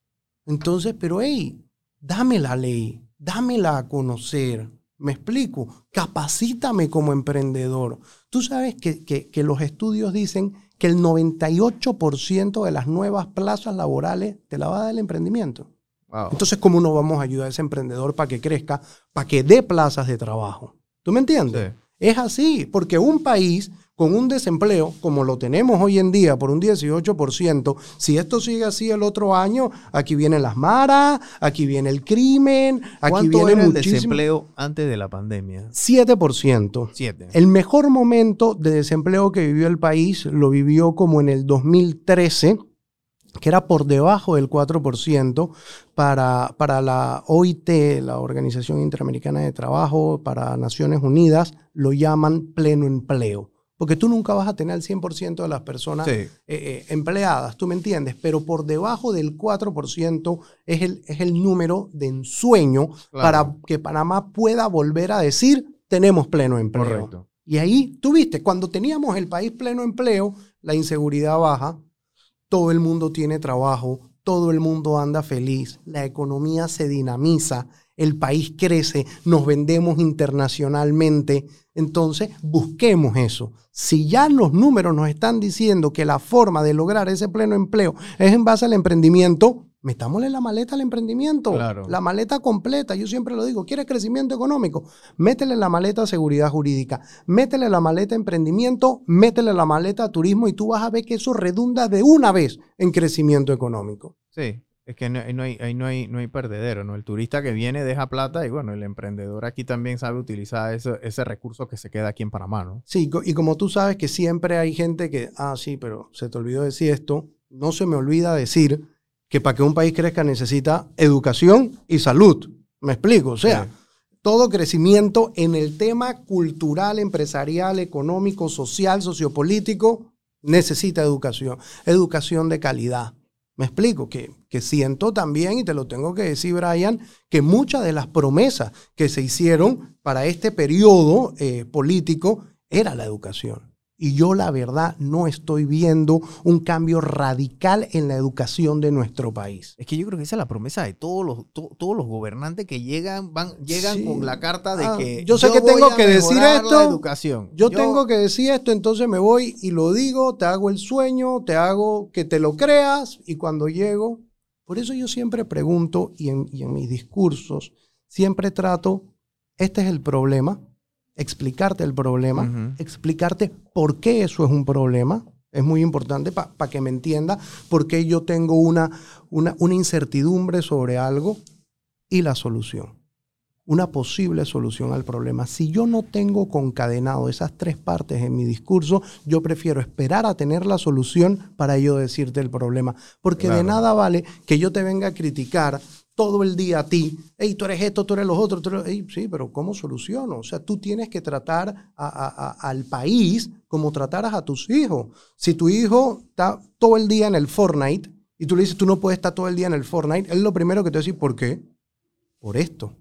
Entonces, pero hey, dame la ley, dámela a conocer. Me explico, capacítame como emprendedor. Tú sabes que, que- que los estudios dicen que el 98% de las nuevas plazas laborales te la va a dar el emprendimiento. Wow. Entonces, ¿cómo no vamos a ayudar a ese emprendedor para que crezca, para que dé plazas de trabajo? ¿Tú me entiendes? Sí. Es así, porque un país con un desempleo como lo tenemos hoy en día por un 18%, si esto sigue así el otro año, aquí vienen las maras, aquí viene el crimen, aquí ¿Cuánto viene era el desempleo antes de la pandemia? 7%. Siete. El mejor momento de desempleo que vivió el país lo vivió como en el 2013, que era por debajo del 4%. Para, para la OIT, la Organización Interamericana de Trabajo, para Naciones Unidas, lo llaman pleno empleo. Porque tú nunca vas a tener el 100% de las personas Sí. eh, eh, empleadas, tú me entiendes, pero por debajo del 4% es el, es el número de ensueño Claro. para que Panamá pueda volver a decir tenemos pleno empleo. Correcto. Y ahí, tú viste, cuando teníamos el país pleno empleo, la inseguridad baja, todo el mundo tiene trabajo, todo el mundo anda feliz, la economía se dinamiza, el país crece, nos vendemos internacionalmente. Entonces, busquemos eso. Si ya los números nos están diciendo que la forma de lograr ese pleno empleo es en base al emprendimiento, metámosle la maleta al emprendimiento. Claro. La maleta completa. Yo siempre lo digo, ¿quieres crecimiento económico? Métele la maleta seguridad jurídica, métele la maleta emprendimiento, métele la maleta turismo y tú vas a ver que eso redunda de una vez en crecimiento económico. Sí. Es que no, no hay, no, hay, no hay perdedero, ¿no? El turista que viene deja plata y bueno, el emprendedor aquí también sabe utilizar ese, ese recurso que se queda aquí en Panamá, ¿no? Sí, y como tú sabes que siempre hay gente que, ah, sí, pero se te olvidó decir esto, no se me olvida decir que para que un país crezca necesita educación y salud. ¿Me explico? O sea, Sí. todo crecimiento en el tema cultural, empresarial, económico, social, sociopolítico, necesita educación. Educación de calidad. Me explico, que, que siento también, y te lo tengo que decir, Brian, que muchas de las promesas que se hicieron para este periodo eh, político era la educación. Y yo la verdad no estoy viendo un cambio radical en la educación de nuestro país. Es que yo creo que esa es la promesa de todos los, to- todos los gobernantes que llegan, van, llegan Sí. con la carta de Ah, que yo sé que voy tengo a que decir esto, La educación. Yo, tengo que decir esto, entonces me voy y lo digo, te hago el sueño, te hago que te lo creas y cuando llego, por eso yo siempre pregunto y en, y en mis discursos siempre trato, este es el problema, explicarte el problema, explicarte por qué eso es un problema. Es muy importante para que me entienda por qué yo tengo una, una, una incertidumbre sobre algo y la solución. Una posible solución al problema. Si yo no tengo concadenado esas tres partes en mi discurso, yo prefiero esperar a tener la solución para yo decirte el problema. Porque de nada vale que yo te venga a criticar todo el día a ti. Hey, tú eres esto, tú eres los otros. tú eres-". Ey, sí, pero ¿cómo soluciono? O sea, tú tienes que tratar a- al país como trataras a tus hijos. Si tu hijo está todo el día en el Fortnite y tú le dices, tú no puedes estar todo el día en el Fortnite, él lo primero que te va a decir, ¿por qué? Por esto.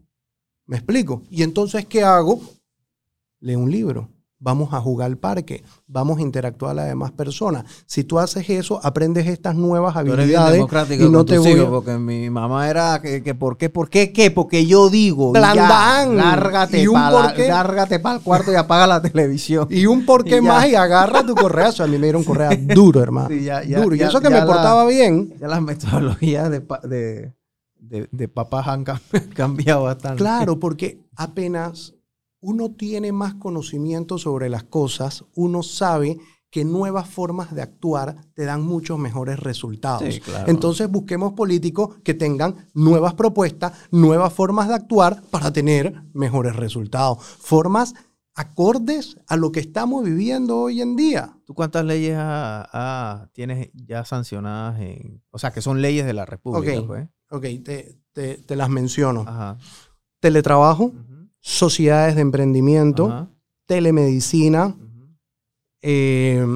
¿Me explico? Y entonces, ¿qué hago? Lee un libro. Vamos a jugar al parque. Vamos a interactuar a las demás personas. Si tú haces eso, aprendes estas nuevas habilidades y no te voy a- porque mi mamá era que, que ¿por qué? ¿Por qué qué? Porque yo digo. y ya, Blandán. Lárgate para qué. el cuarto y apaga la televisión. [LAUGHS] Y un por qué más y agarra tu correazo. A mí me dieron correa duro, hermano. Sí, ya- ya- duro. Y eso que me la- portaba bien. Ya las metodologías de, de, de, de papás han cam- [LAUGHS] cambiado bastante. Claro, porque apenas uno tiene más conocimiento sobre las cosas, uno sabe que nuevas formas de actuar te dan muchos mejores resultados. Sí, claro. Entonces busquemos políticos que tengan nuevas propuestas, nuevas formas de actuar para tener mejores resultados. Formas acordes a lo que estamos viviendo hoy en día. ¿Tú cuántas leyes tienes ya sancionadas en... O sea, que son leyes de la República, Ok. pues? Ok, te, te- te las menciono. Ajá. Teletrabajo. Sociedades de emprendimiento, Ajá. telemedicina, eh,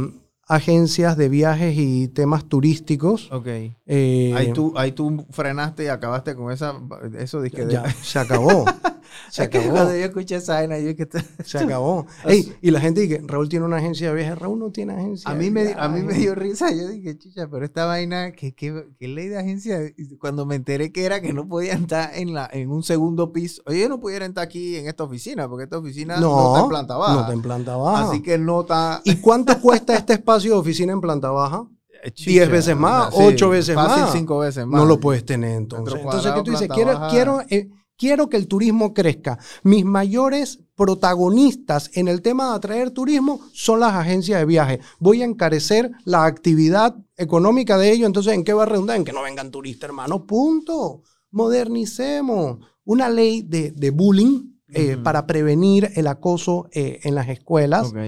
agencias de viajes y temas turísticos. Ok. eh, Ahí tú, ahí tú frenaste y acabaste con esa, eso de- ya, se acabó. [LAUGHS] [LAUGHS] Se acabó. Cuando yo escuché esa vaina, yo que Se acabó. [LAUGHS] Ey, y la gente dice, Raúl tiene una agencia de viajes. Raúl no tiene agencia a mí, me, a mí me dio risa. Yo dije, chicha, pero esta vaina, ¿qué, qué, qué ley de agencia? Y Cuando me enteré que era que no podían estar en, la, en un segundo piso. Oye, yo no pudiera estar aquí en esta oficina, porque esta oficina no, No, está en planta baja. no está en planta baja. Así que no está... ¿Y cuánto cuesta este espacio de oficina en planta baja? eh, diez veces más, o sea, ocho veces fácil más. cinco veces más. No lo puedes tener entonces. Entonces, ¿qué tú dices? Quiero, quiero, eh, quiero que el turismo crezca. Mis mayores protagonistas en el tema de atraer turismo son las agencias de viaje. Voy a encarecer la actividad económica de ellos. Entonces, ¿en qué va a redundar? En que no vengan turistas, hermano. Punto. Modernicemos. Una ley de, de bullying. Eh, para prevenir el acoso eh, en las escuelas. Ok.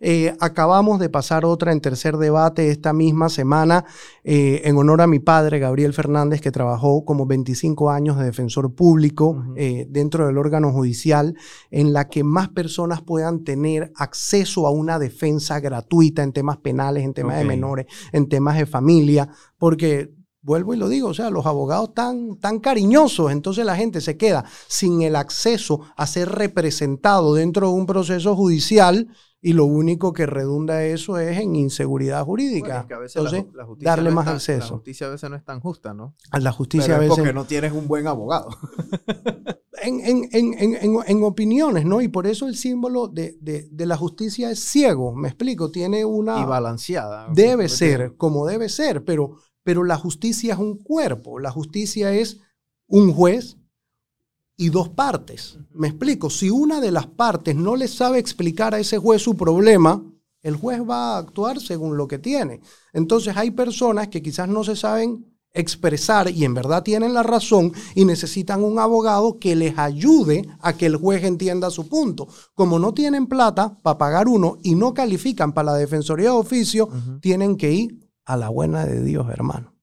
Eh, acabamos de pasar otra en tercer debate esta misma semana en honor a mi padre, Gabriel Fernández, que trabajó como 25 años de defensor público dentro del órgano judicial, en la que más personas puedan tener acceso a una defensa gratuita en temas penales, en temas de menores, en temas de familia, porque... Vuelvo y lo digo, o sea, los abogados tan, tan cariñosos, entonces la gente se queda sin el acceso a ser representado dentro de un proceso judicial y lo único que redunda eso es en inseguridad Bueno, jurídica. es que a veces Entonces, la justicia darle no más tan- acceso. La justicia a veces no es tan justa, ¿no? a la justicia Pero a es veces... porque no tienes un buen abogado. [LAUGHS] en, en- en- en- opiniones, ¿no? Y por eso el símbolo de, de- de la justicia es ciego, me explico, tiene una... Y balanceada. Debe ser como debe ser, pero, pero la justicia es un cuerpo, la justicia es un juez y dos partes. Me explico, si una de las partes no le sabe explicar a ese juez su problema, el juez va a actuar según lo que tiene. Entonces hay personas que quizás no se saben expresar y en verdad tienen la razón y necesitan un abogado que les ayude a que el juez entienda su punto. Como no tienen plata para pagar uno y no califican para la defensoría de oficio, tienen que ir a la buena de Dios, hermano.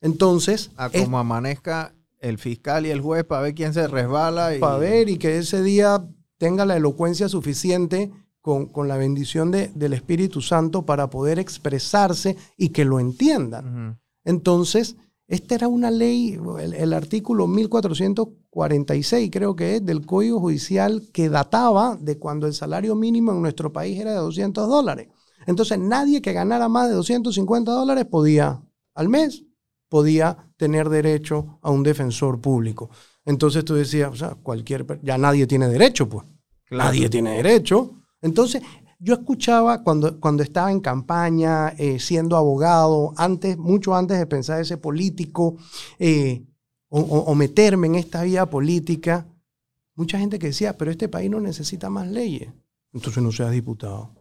Entonces, A es como amanezca el fiscal y el juez para ver quién se resbala. Y... para ver y que ese día tenga la elocuencia suficiente con, con la bendición de- del Espíritu Santo para poder expresarse y que lo entiendan. Entonces, esta era una ley, el, el artículo 1446 creo que es del Código Judicial que databa de cuando el salario mínimo en nuestro país era de 200 dólares. Entonces, nadie que ganara más de 250 dólares podía, al mes, podía tener derecho a un defensor público. Entonces tú decías, o sea, cualquier, ya nadie tiene derecho, pues. Claro. Nadie tiene derecho. Entonces, yo escuchaba cuando, cuando estaba en campaña, eh, siendo abogado, antes, mucho antes de pensar ese político eh, o, o- o meterme en esta vía política, mucha gente que decía, pero este país no necesita más leyes. Entonces no seas diputado.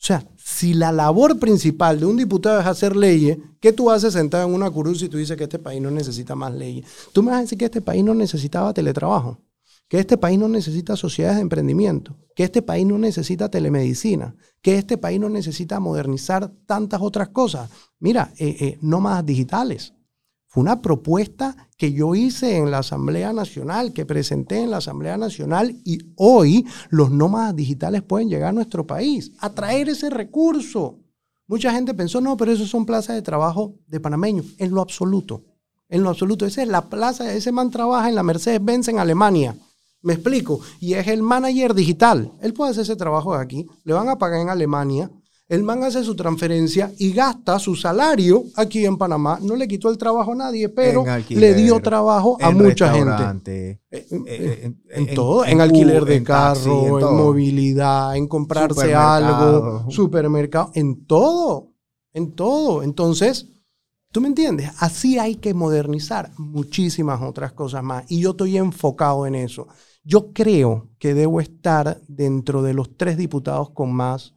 O sea, si la labor principal de un diputado es hacer leyes, ¿qué tú haces sentado en una curul si tú dices que este país no necesita más leyes? Tú me vas a decir que este país no necesitaba teletrabajo, que este país no necesita sociedades de emprendimiento, que este país no necesita telemedicina, que este país no necesita modernizar tantas otras cosas. Mira, eh, eh, nómadas digitales. Fue una propuesta que yo hice en la Asamblea Nacional, que presenté en la Asamblea Nacional y hoy los nómadas digitales pueden llegar a nuestro país, a traer ese recurso. Mucha gente pensó, no, pero eso son plazas de trabajo de panameños. En lo absoluto, en lo absoluto. Esa es la plaza, ese man trabaja en la Mercedes-Benz en Alemania. Me explico. Y es el manager digital. Él puede hacer ese trabajo de aquí. Le van a pagar en Alemania. El man hace su transferencia y gasta su salario aquí en Panamá. No le quitó el trabajo a nadie, pero alquiler, le dio trabajo a mucha gente. Eh, eh, eh, en- en, todo, en, alquiler de taxi, carro, en movilidad, en comprarse Supermercado. algo, supermercado, en todo, en todo. Entonces, ¿tú me entiendes? Así hay que modernizar muchísimas otras cosas más. Y yo estoy enfocado en eso. Yo creo que debo estar dentro de los tres diputados con más,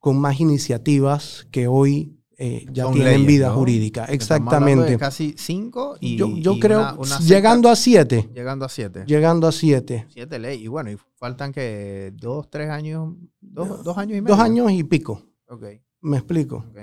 con más iniciativas que hoy eh, ya Son tienen leyes, vida ¿no? jurídica. De Exactamente. Casi cinco y. yo yo y creo, una- una llegando sexta- a siete, Llegando a siete. llegando a siete. Siete leyes. Y bueno, y faltan que dos, tres años. Dos, dos años y medio. Dos años y pico, Ok, me explico. ok.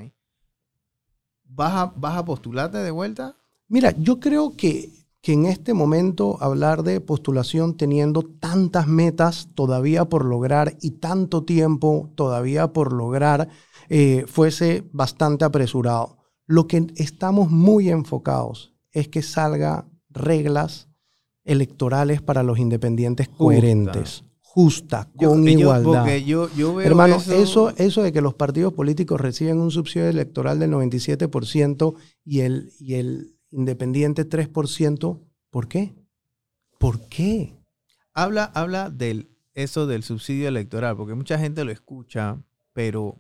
¿Vas a, ¿Vas a postularte de vuelta? Mira, yo creo que, que en este momento hablar de postulación teniendo tantas metas todavía por lograr y tanto tiempo todavía por lograr eh, fuese bastante apresurado. Lo que estamos muy enfocados es que salga reglas electorales para los independientes Justa. coherentes, justa, con yo- igualdad. yo, yo veo Hermano, eso, eso, eso de que los partidos políticos reciben un subsidio electoral del 97% y el, y el independiente 3%, ¿por qué? ¿Por qué? habla, habla del eso del subsidio electoral, porque mucha gente lo escucha, pero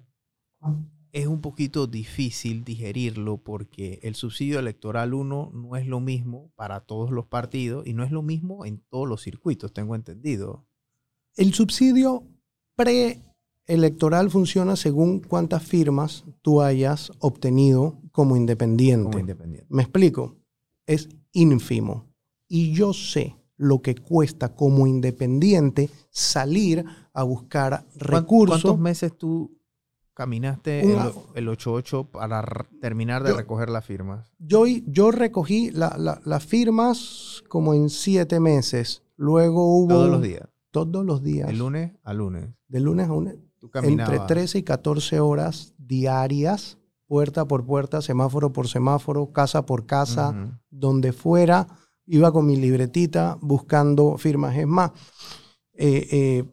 es un poquito difícil digerirlo porque el subsidio electoral uno no es lo mismo para todos los partidos y no es lo mismo en todos los circuitos, tengo entendido. El subsidio preelectoral funciona según cuántas firmas tú hayas obtenido como independiente. Como independiente. Me explico. Es ínfimo. Y yo sé lo que cuesta como independiente salir a buscar ¿Cuán- recursos. ¿Cuántos meses tú caminaste Una- el, el 8-8 para terminar de Yo- recoger las firmas? Yo, yo recogí la- la- las firmas como en siete meses. Luego hubo... Todos los días, Todos los días. de lunes a lunes. de lunes a lunes. Entre 13 y 14 horas diarias, puerta por puerta, semáforo por semáforo, casa por casa, donde fuera. Iba con mi libretita buscando firmas. Es más, eh, eh,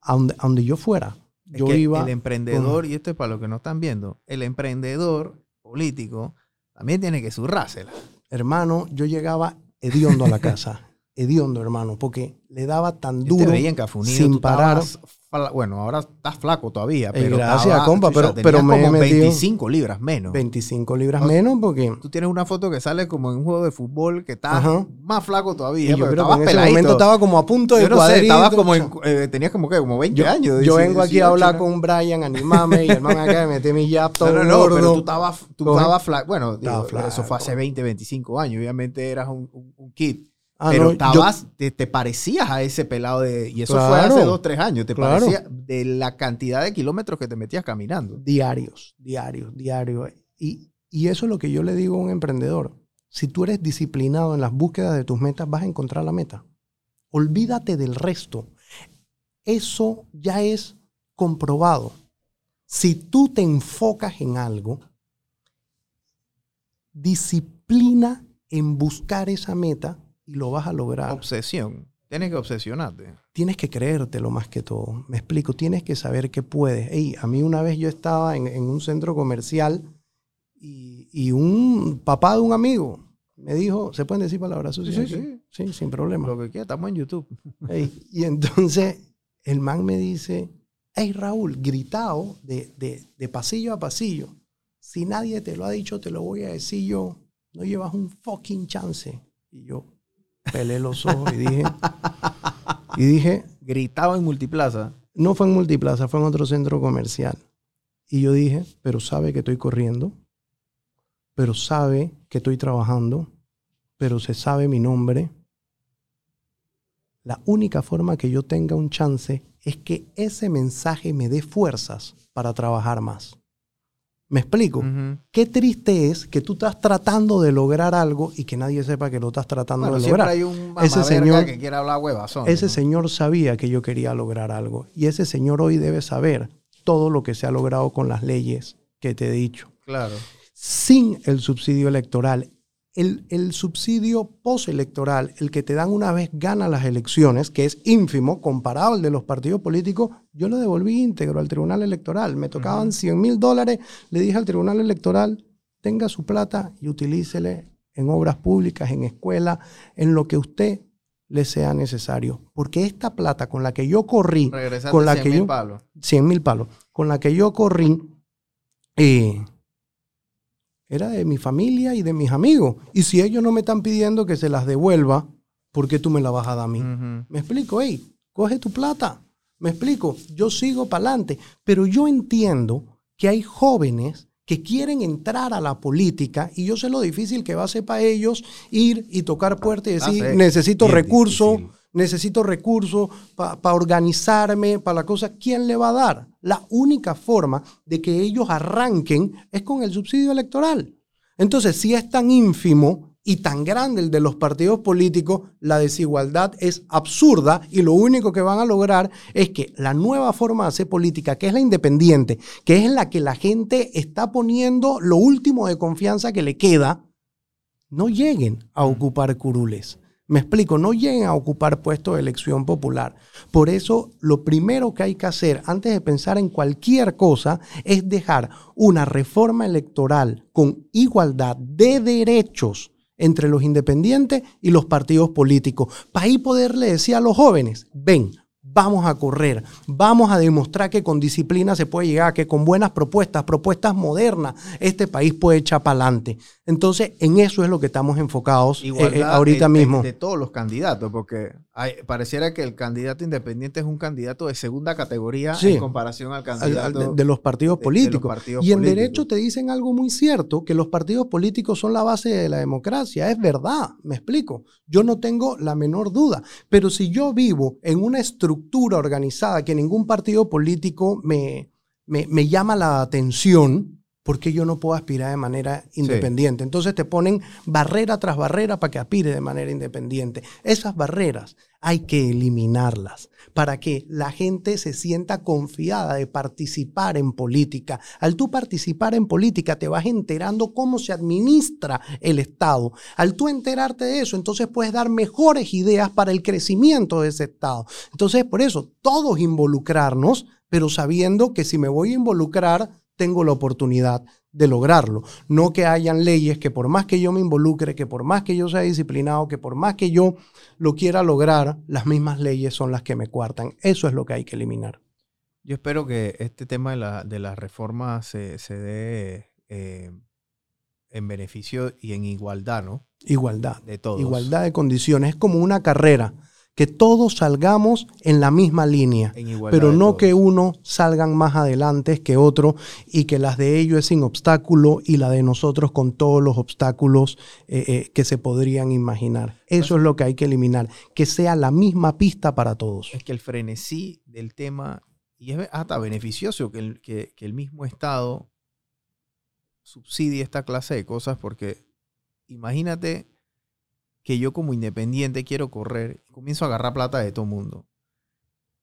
a, donde, a donde yo fuera, Es yo iba. El emprendedor, y esto es para los que no están viendo, el emprendedor político también tiene que zurrársela. Hermano, yo llegaba hediondo a la [LAUGHS] casa. hediondo, hermano, porque le daba tan duro. sin parar. Bueno, ahora estás flaco todavía, Eh, pero gracias, estaba- compa, pero- pero me como metido 25 libras menos. 25 libras O sea, menos porque Tú tienes una foto que sale como en un juego de fútbol que estás Ajá. más flaco todavía, y yo pero creo que en ese momento estaba como a punto de Yo no sé, estabas como en, eh, tenías como que como 20 yo, años. yo 18, vengo aquí a hablar con Brian, animame, y el man acá me metí mi jab todo No, no, gordo. pero tú estabas, tú estabas flaco. Bueno, Estaba digo, eso fue flaco. hace 20, 25 años. Obviamente eras un, un, un kid. Ah, pero no, yo- estabas, te, te parecías a ese pelado de. Y eso fue hace 2, 3 años. Te Claro. parecía de la cantidad de kilómetros que te metías caminando. diarios, diarios, diarios. Y, y eso es lo que yo le digo a un emprendedor. Si tú eres disciplinado en las búsquedas de tus metas, vas a encontrar la meta. Olvídate del resto. Eso ya es comprobado. Si tú te enfocas en algo, disciplina en buscar esa meta y lo vas a lograr. Obsesión. Tienes que obsesionarte. tienes que creértelo más que todo. Me explico, tienes que saber que puedes. Ey, a mí una vez yo estaba en, en un centro comercial y, y un papá de un amigo me dijo, ¿se pueden decir palabras sucias? Sí, aquí? sí. Sí, sin problema. Lo que quieras, estamos en YouTube. Y entonces el man me dice, hey Raúl, gritado de, de, de pasillo a pasillo, si nadie te lo ha dicho, te lo voy a decir yo, no llevas un fucking chance. Y yo pelé los ojos y dije, y dije, Gritaba en multiplaza. no fue en Multiplaza, fue en otro centro comercial. Y yo dije, pero sabe que estoy corriendo, pero sabe que estoy trabajando, pero se sabe mi nombre. La única forma que yo tenga un chance es que ese mensaje me dé fuerzas para trabajar más. ¿Me explico? Qué triste es que tú estás tratando de lograr algo y que nadie sepa que lo estás tratando Bueno, de siempre lograr. hay un Ese señor- que quiere hablar huevazón. Ese ¿no? señor sabía que yo quería lograr algo y ese señor hoy debe saber todo lo que se ha logrado con las leyes que te he dicho. Claro. Sin el subsidio electoral, el, el subsidio postelectoral, el que te dan una vez gana las elecciones, que es ínfimo comparado al de los partidos políticos, yo lo devolví íntegro al Tribunal Electoral. Me tocaban Ujú. 100 mil dólares, le dije al Tribunal Electoral, tenga su plata y utilícele en obras públicas, en escuela, en lo que usted le sea necesario. Porque esta plata con la que yo corrí, con la 100 que mil yo, palos. 100 mil palos, con la que yo corrí, eh, era de mi familia y de mis amigos. Y si ellos no me están pidiendo que se las devuelva, ¿por qué tú me la vas a dar a mí? Me explico, hey, coge tu plata. Me explico, yo sigo para adelante. Pero yo entiendo que hay jóvenes que quieren entrar a la política y yo sé lo difícil que va a ser para ellos ir y tocar puertas y decir, ser necesito bien recursos, difícil. Necesito recursos para organizarme, para la cosa. ¿Quién le va a dar? La única forma de que ellos arranquen es con el subsidio electoral. Entonces, si es tan ínfimo y tan grande el de los partidos políticos, la desigualdad es absurda y lo único que van a lograr es que la nueva forma de hacer política, que es la independiente, que es la que la gente está poniendo lo último de confianza que le queda, no lleguen a ocupar curules. Me explico, no lleguen a ocupar puestos de elección popular. Por eso, lo primero que hay que hacer antes de pensar en cualquier cosa es dejar una reforma electoral con igualdad de derechos entre los independientes y los partidos políticos, para ahí poderle decir a los jóvenes, ven, vamos a correr, vamos a demostrar que con disciplina se puede llegar, que con buenas propuestas, propuestas modernas, este país puede echar para adelante. Entonces, en eso es lo que estamos enfocados eh, eh, ahorita mismo. De, todos los candidatos, porque pareciera que el candidato independiente es un candidato de segunda categoría en comparación al candidato de, los partidos políticos. y en derecho te dicen algo muy cierto, que los partidos políticos son la base de la democracia. Es verdad, me explico. Yo no tengo la menor duda. Pero si yo vivo en una estructura organizada que ningún partido político me, me, me llama la atención, ¿por qué yo no puedo aspirar de manera independiente? Entonces te ponen barrera tras barrera para que aspire de manera independiente. Esas barreras hay que eliminarlas para que la gente se sienta confiada de participar en política. Al tú participar en política te vas enterando cómo se administra el Estado. Al tú enterarte de eso, entonces puedes dar mejores ideas para el crecimiento de ese Estado. Entonces, por eso, todos involucrarnos, pero sabiendo que si me voy a involucrar, tengo la oportunidad de lograrlo. No que hayan leyes que por más que yo me involucre, que por más que yo sea disciplinado, que por más que yo lo quiera lograr, las mismas leyes son las que me cuartan. Eso es lo que hay que eliminar. Yo espero que este tema de la, de la reforma se, dé eh, en beneficio y en igualdad, ¿no? Igualdad. De todos. Igualdad de condiciones. Es como una carrera que todos salgamos en la misma línea, pero no que uno salgan más adelante que otro y que las de ellos es sin obstáculo y la de nosotros con todos los obstáculos eh, eh, que se podrían imaginar. Eso es lo que hay que eliminar, que sea la misma pista para todos. Es que el frenesí del tema, y es hasta beneficioso que el, que el mismo Estado subsidie esta clase de cosas porque imagínate que yo como independiente quiero correr, comienzo a agarrar plata de todo mundo.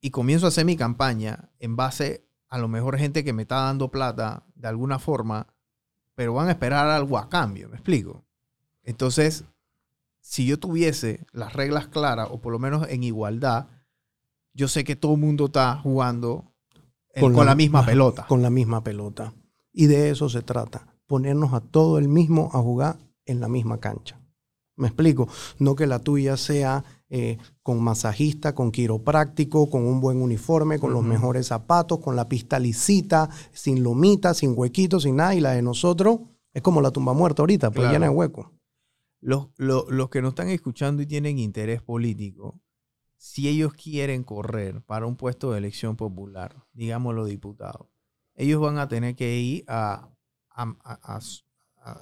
Y comienzo a hacer mi campaña en base a lo mejor gente que me está dando plata de alguna forma, pero van a esperar algo a cambio, ¿me explico? Entonces, si yo tuviese las reglas claras, o por lo menos en igualdad, yo sé que todo el mundo está jugando con, la, misma pelota. Con la misma pelota. Y de eso se trata, ponernos a todo el mismo a jugar en la misma cancha. Me explico, no que la tuya sea eh, con masajista, con quiropráctico, con un buen uniforme, con los mejores zapatos, con la pista lisita, sin lomita, sin huequitos, sin nada, y la de nosotros es como la tumba muerta ahorita, pues llena de hueco. Los, los, que nos están escuchando y tienen interés político, si ellos quieren correr para un puesto de elección popular, digámoslo diputado, ellos van a tener que ir a, a a,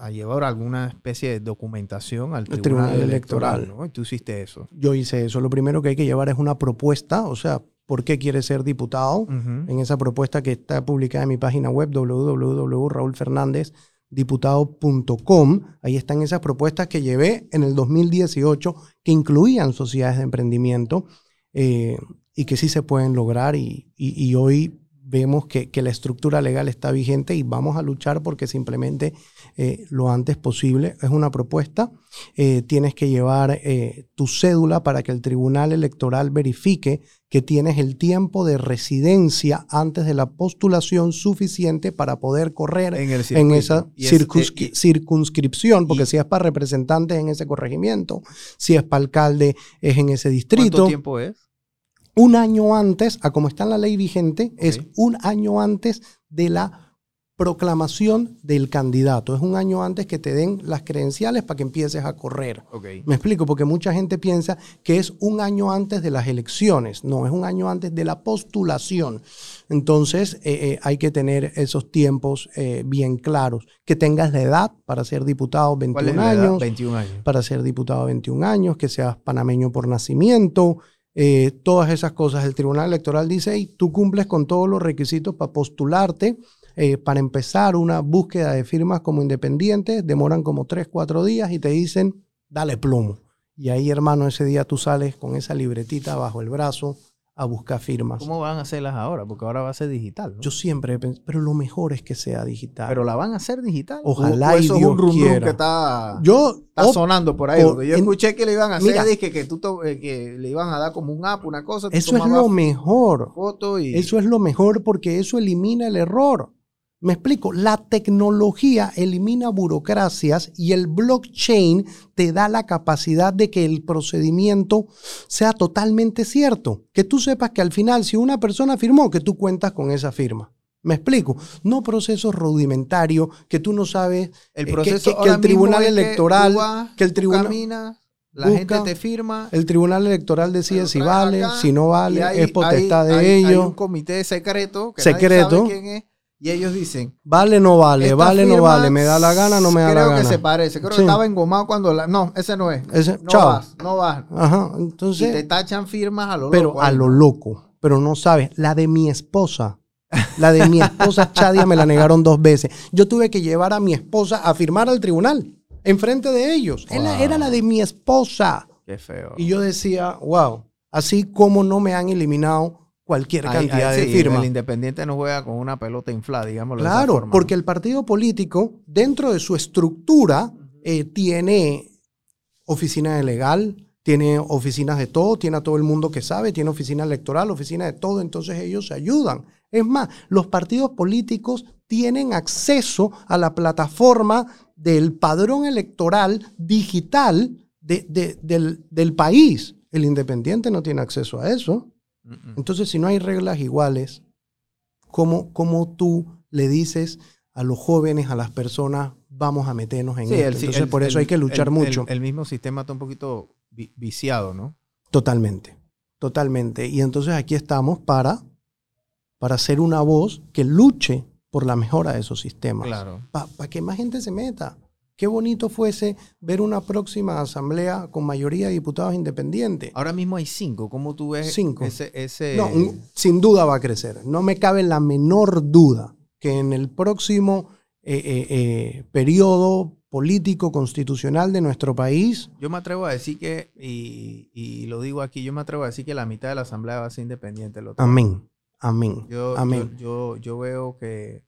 llevar alguna especie de documentación al Tribunal, Electoral, ¿no? Y tú hiciste eso. Yo hice eso. Lo primero que hay que llevar es una propuesta, o sea, ¿por qué quieres ser diputado? En esa propuesta que está publicada en mi página web www.raulfernandesdiputado.com. Ahí están esas propuestas que llevé en el 2018 que incluían sociedades de emprendimiento eh, y que sí se pueden lograr y, y, hoy vemos que, que, la estructura legal está vigente y vamos a luchar porque simplemente eh, lo antes posible. Es una propuesta. Eh, tienes que llevar eh, tu cédula para que el Tribunal Electoral verifique que tienes el tiempo de residencia antes de la postulación suficiente para poder correr en, esa circunscripción, porque si es para representantes en ese corregimiento, si es para alcalde es en ese distrito. ¿Cuánto tiempo es? Un año antes, a como está en la ley vigente, es un año antes de la proclamación del candidato. Es un año antes que te den las credenciales para que empieces a correr. Me explico, porque mucha gente piensa que es un año antes de las elecciones. No, es un año antes de la postulación. Entonces eh, eh, hay que tener esos tiempos eh, bien claros. Que tengas la edad para ser diputado 21 años. 21 años. Para ser diputado 21 años, que seas panameño por nacimiento. Todas esas cosas. El Tribunal Electoral dice, y tú cumples con todos los requisitos para postularte eh, para empezar una búsqueda de firmas como independientes, demoran como tres, cuatro días y te dicen, dale plomo. Y ahí, hermano, ese día tú sales con esa libretita bajo el brazo a buscar firmas. ¿Cómo van a hacerlas ahora? Porque ahora va a ser digital. ¿no? Yo siempre he pensado, pero lo mejor es que sea digital. Pero la van a hacer digital. Ojalá O- y eso es Dios un rum rum quiera. que está, yo, está sonando por ahí. o- yo en- escuché que le iban a hacer Mira. dizque que, tú to- eh, que le iban a dar como un app, una cosa. eso es lo mejor. foto y Eso es lo mejor porque eso elimina el error. Me explico, la tecnología elimina burocracias y el blockchain te da la capacidad de que el procedimiento sea totalmente cierto. Que tú sepas que al final, si una persona firmó, que tú cuentas con esa firma. Me explico, no procesos rudimentarios que tú no sabes el eh, proceso que, el tribunal que electoral, vas, que el tribunal, la busca, gente te firma. el tribunal electoral decide si vale, acá, si no vale, hay- es potestad hay- de hay- Hay ellos. un comité secreto que Secreto. nadie sabe quién es. Y ellos dicen, Vale, no vale, vale, no vale, me da la gana, no me da la Creo gana. que se parece. Creo Sí. que estaba engomado cuando la. No, ese no es. Ese- no chao. vas, no vas. Ajá, Y te entonces, tachan firmas a lo pero loco a ahí, lo loco, pero no sabes, la de mi esposa, la de mi esposa [LAUGHS] Chadia me la negaron dos veces. Yo tuve que llevar a mi esposa a firmar al tribunal, enfrente de ellos. Era la de mi esposa. Qué feo. Y yo decía, wow, así como no me han eliminado cualquier cantidad ahí de sí, firmas. El independiente no juega con una pelota inflada, digámoslo de esa Claro, forma, porque ¿no? el partido político, dentro de su estructura, eh, tiene oficina de legal, tiene oficinas de todo, tiene a todo el mundo que sabe, tiene oficina electoral, oficina de todo, entonces ellos se ayudan. Es más, los partidos políticos tienen acceso a la plataforma del padrón electoral digital de- de- del, del país. El independiente no tiene acceso a eso. Entonces, si no hay reglas iguales, ¿cómo, cómo tú le dices a los jóvenes, a las personas, vamos a meternos en Sí, esto? el- Entonces, el- por eso el- hay que luchar mucho. El, mismo sistema está un poquito vi- viciado, ¿no? Totalmente, totalmente. Y entonces aquí estamos para, para ser una voz que luche por la mejora de esos sistemas. Claro. Para que más gente se meta. Qué bonito fuese ver una próxima asamblea con mayoría de diputados independientes. Ahora mismo hay cinco. ¿Cómo tú ves Cinco. ese... ese... No, sin duda va a crecer. No me cabe la menor duda que en el próximo eh, eh, eh, periodo político constitucional de nuestro país, Yo me atrevo a decir que, y, y lo digo aquí, yo me atrevo a decir que la mitad de la asamblea va a ser independiente. el otro año. amén, amén, Yo, amén. yo, yo, yo veo que,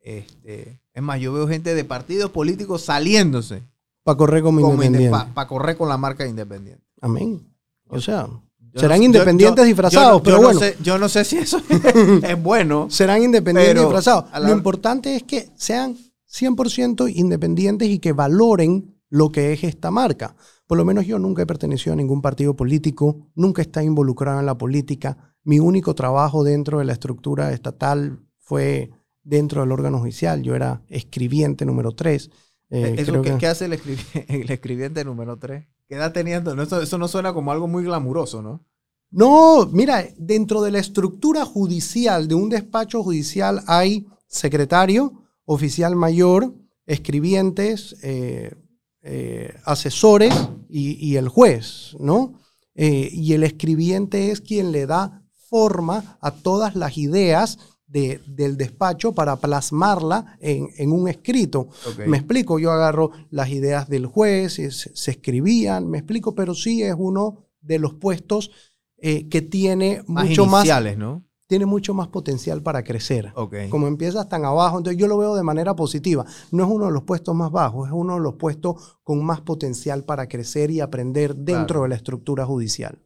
este, es más, yo veo gente de partidos políticos saliéndose Para correr como, independiente. para correr con la marca de independiente. Amén. O sea, Yo serán no independientes yo- yo- disfrazados, yo no- pero yo no bueno. sé- yo no sé si eso [LAUGHS] es bueno. serán independientes disfrazados. la- Lo importante es que sean 100% independientes y que valoren lo que es esta marca. Por lo menos yo nunca he pertenecido a ningún partido político, nunca he estado involucrado en la política. Mi único trabajo dentro de la estructura estatal fue dentro del órgano judicial. Yo era escribiente número 3. Eso, ¿qué, qué hace el, escribi- [LAUGHS] el escribiente número 3? ¿Qué edad teniendo? Eso, eso no suena como algo muy glamuroso, ¿no? No, mira, dentro de la estructura judicial de un despacho judicial hay secretario, oficial mayor, escribientes, eh, eh, asesores y, y el juez, ¿no? Eh, y el escribiente es quien le da forma a todas las ideas de- del despacho para plasmarla en, en un escrito. Me explico, yo agarro las ideas del juez, se, escribían, me explico, pero sí es uno de los puestos eh, que tiene Más mucho más, iniciales, ¿no? tiene mucho más potencial para crecer. Como empiezas tan abajo, entonces yo lo veo de manera positiva. No es uno de los puestos más bajos, es uno de los puestos con más potencial para crecer y aprender dentro Claro. de la estructura judicial.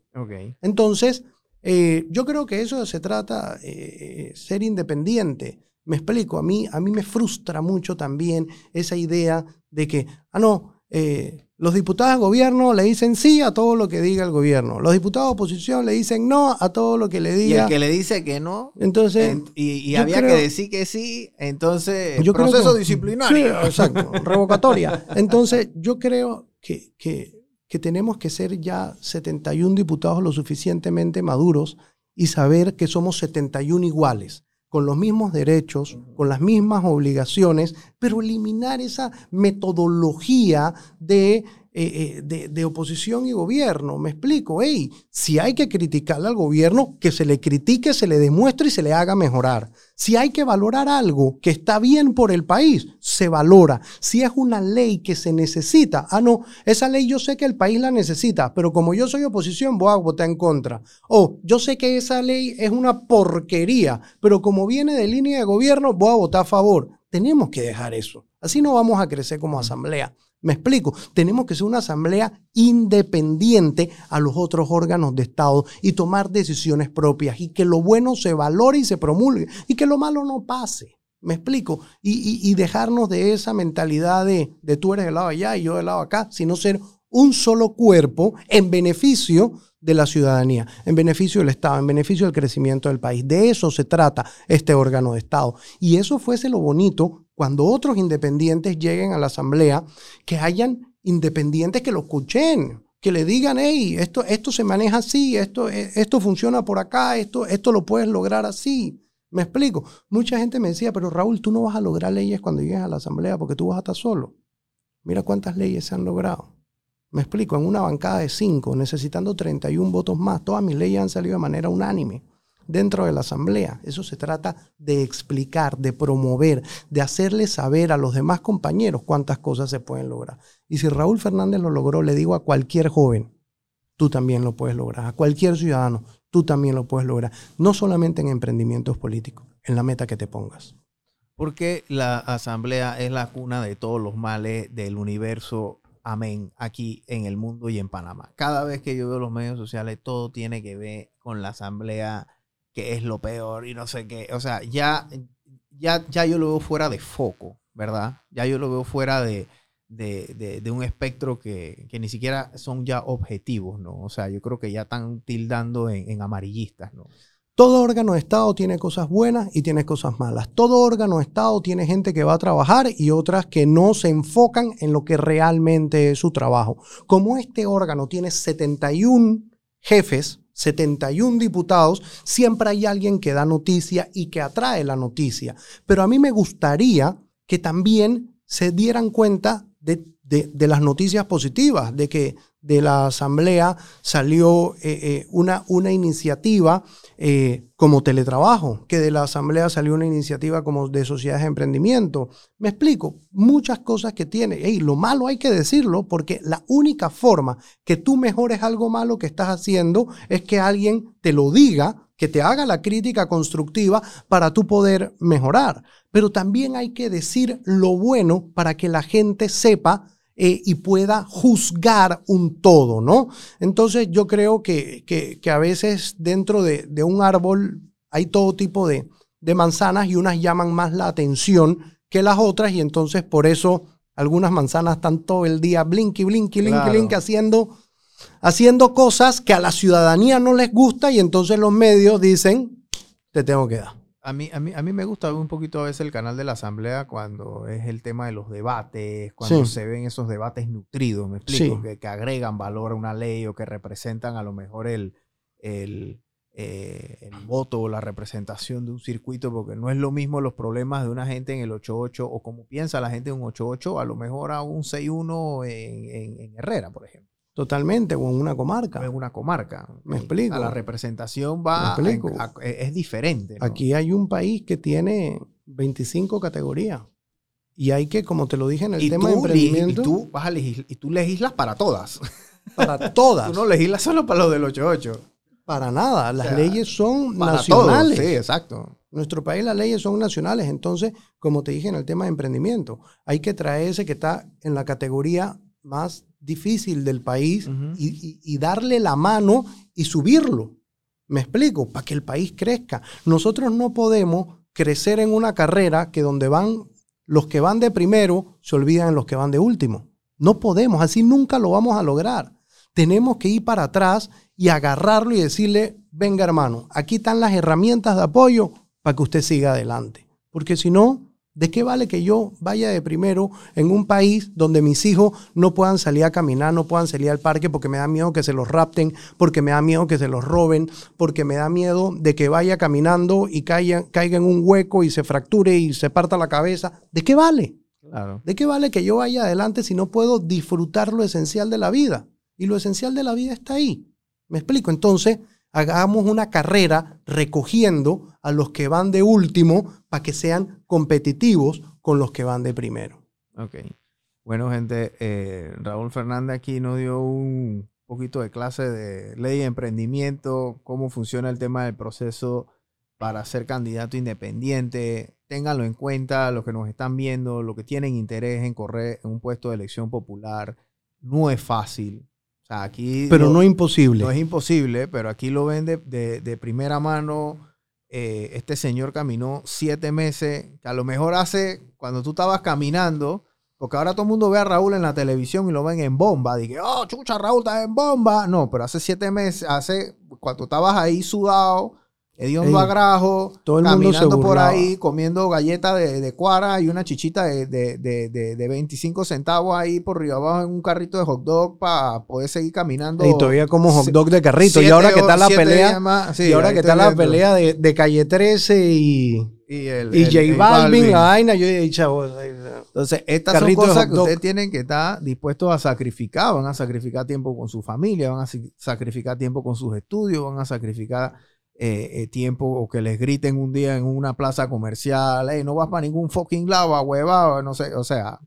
Entonces, eh, yo creo que eso se trata, eh, ser independiente. Me explico, a mí, a mí me frustra mucho también esa idea de que, ah, no, eh, los diputados de gobierno le dicen sí a todo lo que diga el gobierno. Los diputados de oposición le dicen no a todo lo que le Y diga. el que le dice que no, Entonces, en- y, y había creo- que decir que sí, entonces Yo creo proceso que- disciplinario. Sí, exacto, revocatoria. Entonces, yo creo que, que, que tenemos que ser ya 71 diputados lo suficientemente maduros y saber que somos 71 iguales, con los mismos derechos, con las mismas obligaciones, pero eliminar esa metodología de eh, eh, de, de oposición y gobierno. Me explico, hey, si hay que criticarle al gobierno, que se le critique, se le demuestre y se le haga mejorar. Si hay que valorar algo que está bien por el país, se valora. Si es una ley que se necesita, ah, no, esa ley yo sé que el país la necesita, pero como yo soy oposición, voy a votar en contra. O yo sé que esa ley es una porquería, pero como viene de línea de gobierno, voy a votar a favor. Tenemos que dejar eso. Así no vamos a crecer como asamblea. Me explico, tenemos que ser una asamblea independiente a los otros órganos de Estado y tomar decisiones propias y que lo bueno se valore y se promulgue y que lo malo no pase. Me explico, y, dejarnos de esa mentalidad de, de tú eres del lado allá y yo del lado acá, sino ser un solo cuerpo en beneficio de la ciudadanía, en beneficio del Estado, en beneficio del crecimiento del país. De eso se trata este órgano de Estado. Y eso fuese lo bonito cuando otros independientes lleguen a la asamblea, que hayan independientes que lo escuchen, que le digan, hey, esto, esto se maneja así, esto, e, esto funciona por acá, esto, esto lo puedes lograr así. Me explico. Mucha gente me decía, pero Raúl, tú no vas a lograr leyes cuando llegues a la asamblea porque tú vas a estar solo. Mira cuántas leyes se han logrado. Me explico, en una bancada de cinco, necesitando 31 votos más, todas mis leyes han salido de manera unánime dentro de la asamblea. Eso se trata de explicar, de promover, de hacerle saber a los demás compañeros cuántas cosas se pueden lograr. Y si Raúl Fernández lo logró, le digo a cualquier joven, tú también lo puedes lograr. A cualquier ciudadano, tú también lo puedes lograr. No solamente en emprendimientos políticos, en la meta que te pongas. Porque la asamblea es la cuna de todos los males del universo amén, aquí en el mundo y en Panamá. Cada vez que yo veo los medios sociales, todo tiene que ver con la asamblea que es lo peor y no sé qué. O sea, ya, ya, ya yo lo veo fuera de foco, ¿verdad? Ya yo lo veo fuera de, un espectro que, ni siquiera son ya objetivos, ¿no? O sea, yo creo que ya están tildando en, amarillistas, ¿no? Todo órgano de Estado tiene cosas buenas y tiene cosas malas. Todo órgano de Estado tiene gente que va a trabajar y otras que no se enfocan en lo que realmente es su trabajo. Como este órgano tiene 71 jefes, 71 diputados, siempre hay alguien que da noticia y que atrae la noticia. Pero a mí me gustaría que también se dieran cuenta de, las noticias positivas, de que de la Asamblea salió eh, eh, una, una iniciativa eh, como teletrabajo, que de la Asamblea salió una iniciativa como de sociedades de emprendimiento. Me explico, muchas cosas que tiene. Y lo malo hay que decirlo porque la única forma que tú mejores algo malo que estás haciendo es que alguien te lo diga, que te haga la crítica constructiva para tú poder mejorar. Pero también hay que decir lo bueno para que la gente sepa eh, y pueda juzgar un todo, ¿no? Entonces yo creo que, que, a veces dentro de, de, un árbol hay todo tipo de, de manzanas y unas llaman más la atención que las otras y entonces por eso algunas manzanas están todo el día blinky, blinky, blinky, blinky haciendo, haciendo cosas que a la ciudadanía no les gusta y entonces los medios dicen, te tengo que dar. A mí, a, mí, a mí me gusta un poquito a veces el canal de la Asamblea cuando es el tema de los debates, cuando se ven esos debates nutridos, me explico, que, agregan valor a una ley o que representan a lo mejor el, el, eh, el voto o la representación de un circuito, porque no es lo mismo los problemas de una gente en el 8-8 o como piensa la gente en un 8-8, a lo mejor a un 6-1 en, en Herrera, por ejemplo. Totalmente, o en una comarca. En una comarca. Me explico. la representación va. es diferente. Aquí hay un país que tiene 25 categorías. Y hay que, como te lo dije en el tema de emprendimiento. Y tú, vas a y tú legislas para todas. [LAUGHS] Para [LAUGHS] todas. tú no legislas solo para los del 88. Para nada. Las leyes son nacionales. Sí, exacto. En nuestro país las leyes son nacionales. Entonces, como te dije en el tema de emprendimiento, hay que traer ese que está en la categoría más difícil del país y, darle la mano y subirlo. Me explico, para que el país crezca. Nosotros no podemos crecer en una carrera que donde van los que van de primero se olvidan los que van de último. No podemos, así nunca lo vamos a lograr. Tenemos que ir para atrás y agarrarlo y decirle, venga hermano, aquí están las herramientas de apoyo para que usted siga adelante. Porque si no, ¿De qué vale que yo vaya de primero en un país donde mis hijos no puedan salir a caminar, no puedan salir al parque porque me da miedo que se los rapten, porque me da miedo que se los roben, porque me da miedo de que vaya caminando y caiga, caiga en un hueco y se fracture y se parta la cabeza? ¿De qué vale? Claro. ¿De qué vale que yo vaya adelante si no puedo disfrutar lo esencial de la vida? Y lo esencial de la vida está ahí. ¿Me explico? Entonces, hagamos una carrera recogiendo a los que van de último para que sean competitivos con los que van de primero. Ok. Bueno, gente, eh, Raúl Fernández aquí nos dio un poquito de clase de ley de emprendimiento, cómo funciona el tema del proceso para ser candidato independiente. Ténganlo en cuenta, los que nos están viendo, los que tienen interés en correr en un puesto de elección popular. No es fácil. O sea, aquí Pero lo- no imposible. no es imposible, pero aquí lo ven de, de- de primera mano. Eh, este señor caminó siete meses, que a lo mejor hace cuando tú estabas caminando, porque ahora todo el mundo ve a Raúl en la televisión y lo ven en bomba. Dije, oh, chucha, Raúl está en bomba. No, pero hace siete meses, hace cuando estabas ahí sudado, hediondo a grajo, todo el mundo caminando por ahí, comiendo galletas de, de cuara y una chichita de, de, de, de- de 25 centavos ahí por arriba abajo en un carrito de hot dog para poder seguir caminando. Y todavía como hot dog de carrito. y ahora que está la pelea, días más. Sí, y ahora que está la viendo. pelea de, Calle 13 y, y, el, y el- J Balvin, la vaina, yo dije, chavos, Entonces, estas Carrito son cosas que ustedes tienen que estar dispuestos a sacrificar. Van a sacrificar tiempo con su familia, van a sacrificar tiempo con sus estudios, van a sacrificar eh, eh, tiempo o que les griten un día en una plaza comercial, hey, no vas para ningún fucking lava, huevado, no sé, o sea,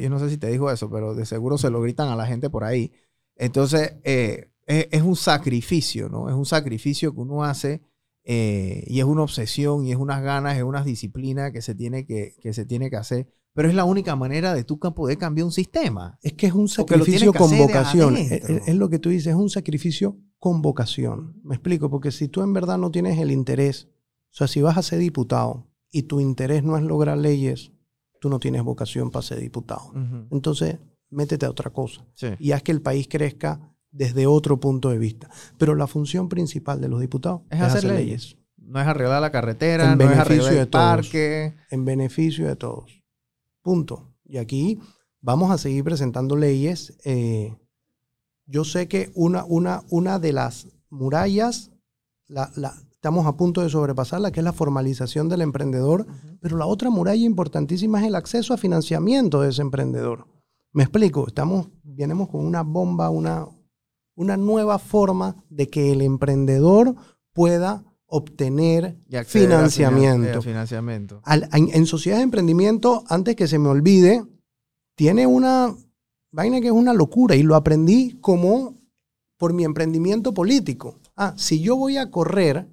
yo no sé si te dijo eso, pero de seguro se lo gritan a la gente por ahí. Entonces, eh, es, es un sacrificio, ¿no? Es un sacrificio que uno hace eh, y es una obsesión y es unas ganas, es unas disciplinas que se tiene que, que se tiene que hacer. Pero es la única manera de tú poder cambiar un sistema. Es que es un sacrificio con vocación. Es- es lo que tú dices, es un sacrificio con vocación. Me explico, porque si tú en verdad no tienes el interés, o sea, si vas a ser diputado y tu interés no es lograr leyes, tú no tienes vocación para ser diputado. Entonces, métete a otra cosa Sí. y haz que el país crezca desde otro punto de vista. Pero la función principal de los diputados Es hacer leyes. No es arreglar la carretera, En no es arreglar de el todos. parque. en beneficio de todos. Punto. Y aquí vamos a seguir presentando leyes. eh, yo sé que una, una, una de las murallas, la, la- estamos a punto de sobrepasarla, que es la formalización del emprendedor, pero la otra muralla importantísima es el acceso a financiamiento de ese emprendedor. Me explico, estamos, venimos con una bomba, una, una nueva forma de que el emprendedor pueda obtener financiamiento. finan- al financiamiento. Al- en, en sociedad de emprendimiento, antes que se me olvide, tiene una vaina que es una locura y lo aprendí como por mi emprendimiento político. Ah, si yo voy a correr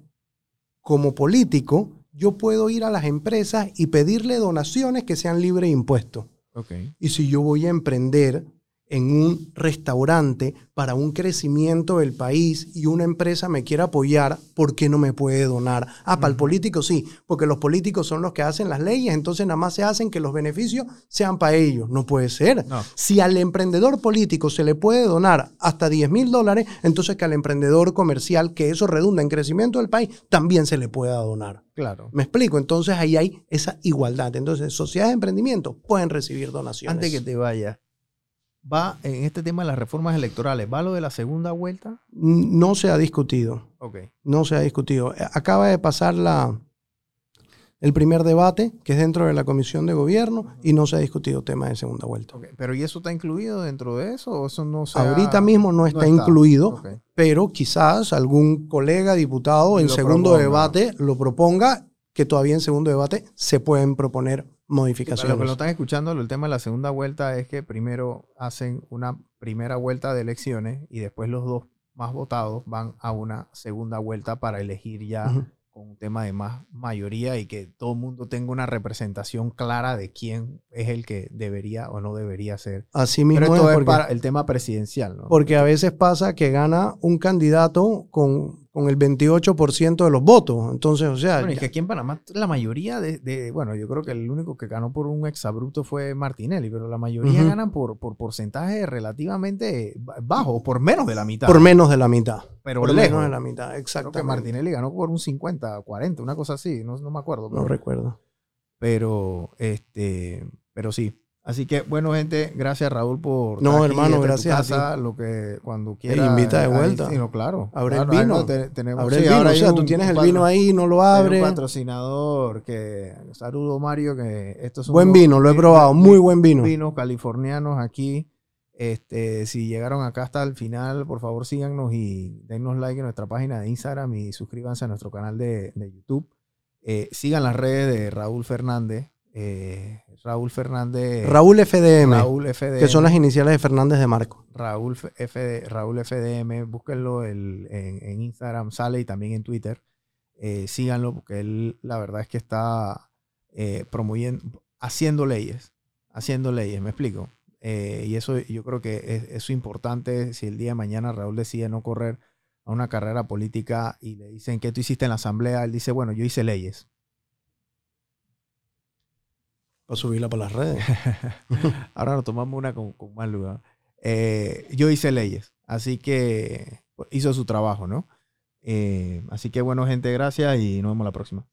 como político, yo puedo ir a las empresas y pedirle donaciones que sean libres de impuestos. Ok. Y si yo voy a emprender en un restaurante para un crecimiento del país y una empresa me quiere apoyar, ¿por qué no me puede donar? Ah, para el político sí, porque los políticos son los que hacen las leyes, entonces nada más se hacen que los beneficios sean para ellos. No puede ser. No. Si al emprendedor político se le puede donar hasta 10 mil dólares, entonces que al emprendedor comercial, que eso redunda en crecimiento del país, también se le pueda donar. Claro. Me explico, entonces ahí hay esa igualdad. Entonces, sociedades de emprendimiento pueden recibir donaciones. Antes que te vayas, va en este tema de las reformas electorales, ¿va lo de la segunda vuelta? No se ha discutido, no se ha discutido. Eh, Acaba de pasar la, el primer debate, que es dentro de la comisión de gobierno, y no se ha discutido tema de segunda vuelta. Pero ¿y eso está incluido dentro de eso o eso no se ha- Ahorita mismo no está, está. incluido, pero quizás algún colega diputado en segundo proponga. debate lo proponga, que todavía en segundo debate se pueden proponer Para modificaciones. los que lo están escuchando, el tema de la segunda vuelta es que primero hacen una primera vuelta de elecciones y después los dos más votados van a una segunda vuelta para elegir ya con un tema de más mayoría y que todo el mundo tenga una representación clara de quién es el que debería o no debería ser. Así mismo Pero es esto es porque- para el tema presidencial, ¿no? Porque a veces pasa que gana un candidato con, con el 28% de los votos. Entonces, o sea, Bueno, ya- que aquí en Panamá la mayoría de, de- bueno, yo creo que el único que ganó por un exabrupto fue Martinelli, pero la mayoría ganan por, por porcentaje relativamente ba- bajo, por menos de la mitad. por menos de la mitad. pero por lejos. menos de la mitad, Creo que. Martinelli ganó por un 50, 40, una cosa así, no, no me acuerdo. No recuerdo. pero, este, pero sí. Así que, bueno, gente, gracias Raúl por. No, estar hermano, gracias a casa, Lo que cuando quieras. invita de ahí, vuelta. sí, no, claro. Abre el Claro, ahí vino. no, te- tenemos, Abre sí, el vino, ahora o hay sea, un- tú tienes un el vino ahí, no lo abres. Un patrocinador que. Saludo, Mario, que estos son Buen unos vino, lo he probado, muy buen vino. Vinos californianos aquí. Este, si llegaron acá hasta el final, por favor síganos y denos like en nuestra página de Instagram y suscríbanse a nuestro canal de, de YouTube. Eh, sigan las redes de Raúl Fernández. Eh, Raúl Fernández. Raúl FDM, Raúl FDM. que son las iniciales de Fernández de Marco. Raúl, FD Raúl FDM, búsquenlo el- en, en Instagram, sale y también en Twitter. Eh, síganlo porque él, la verdad es que está eh, promoviendo, haciendo leyes, haciendo leyes, me explico. Y eso yo creo que es, eso es importante si el día de mañana Raúl decide no correr a una carrera política y le dicen que tú hiciste en la asamblea, él dice, bueno, yo hice leyes. Para subirla para las redes. [LAUGHS] Ahora nos tomamos una con, con más lugar. Eh, yo hice leyes, así que pues, hizo su trabajo, ¿no? Eh, así que bueno, gente, gracias y nos vemos la próxima.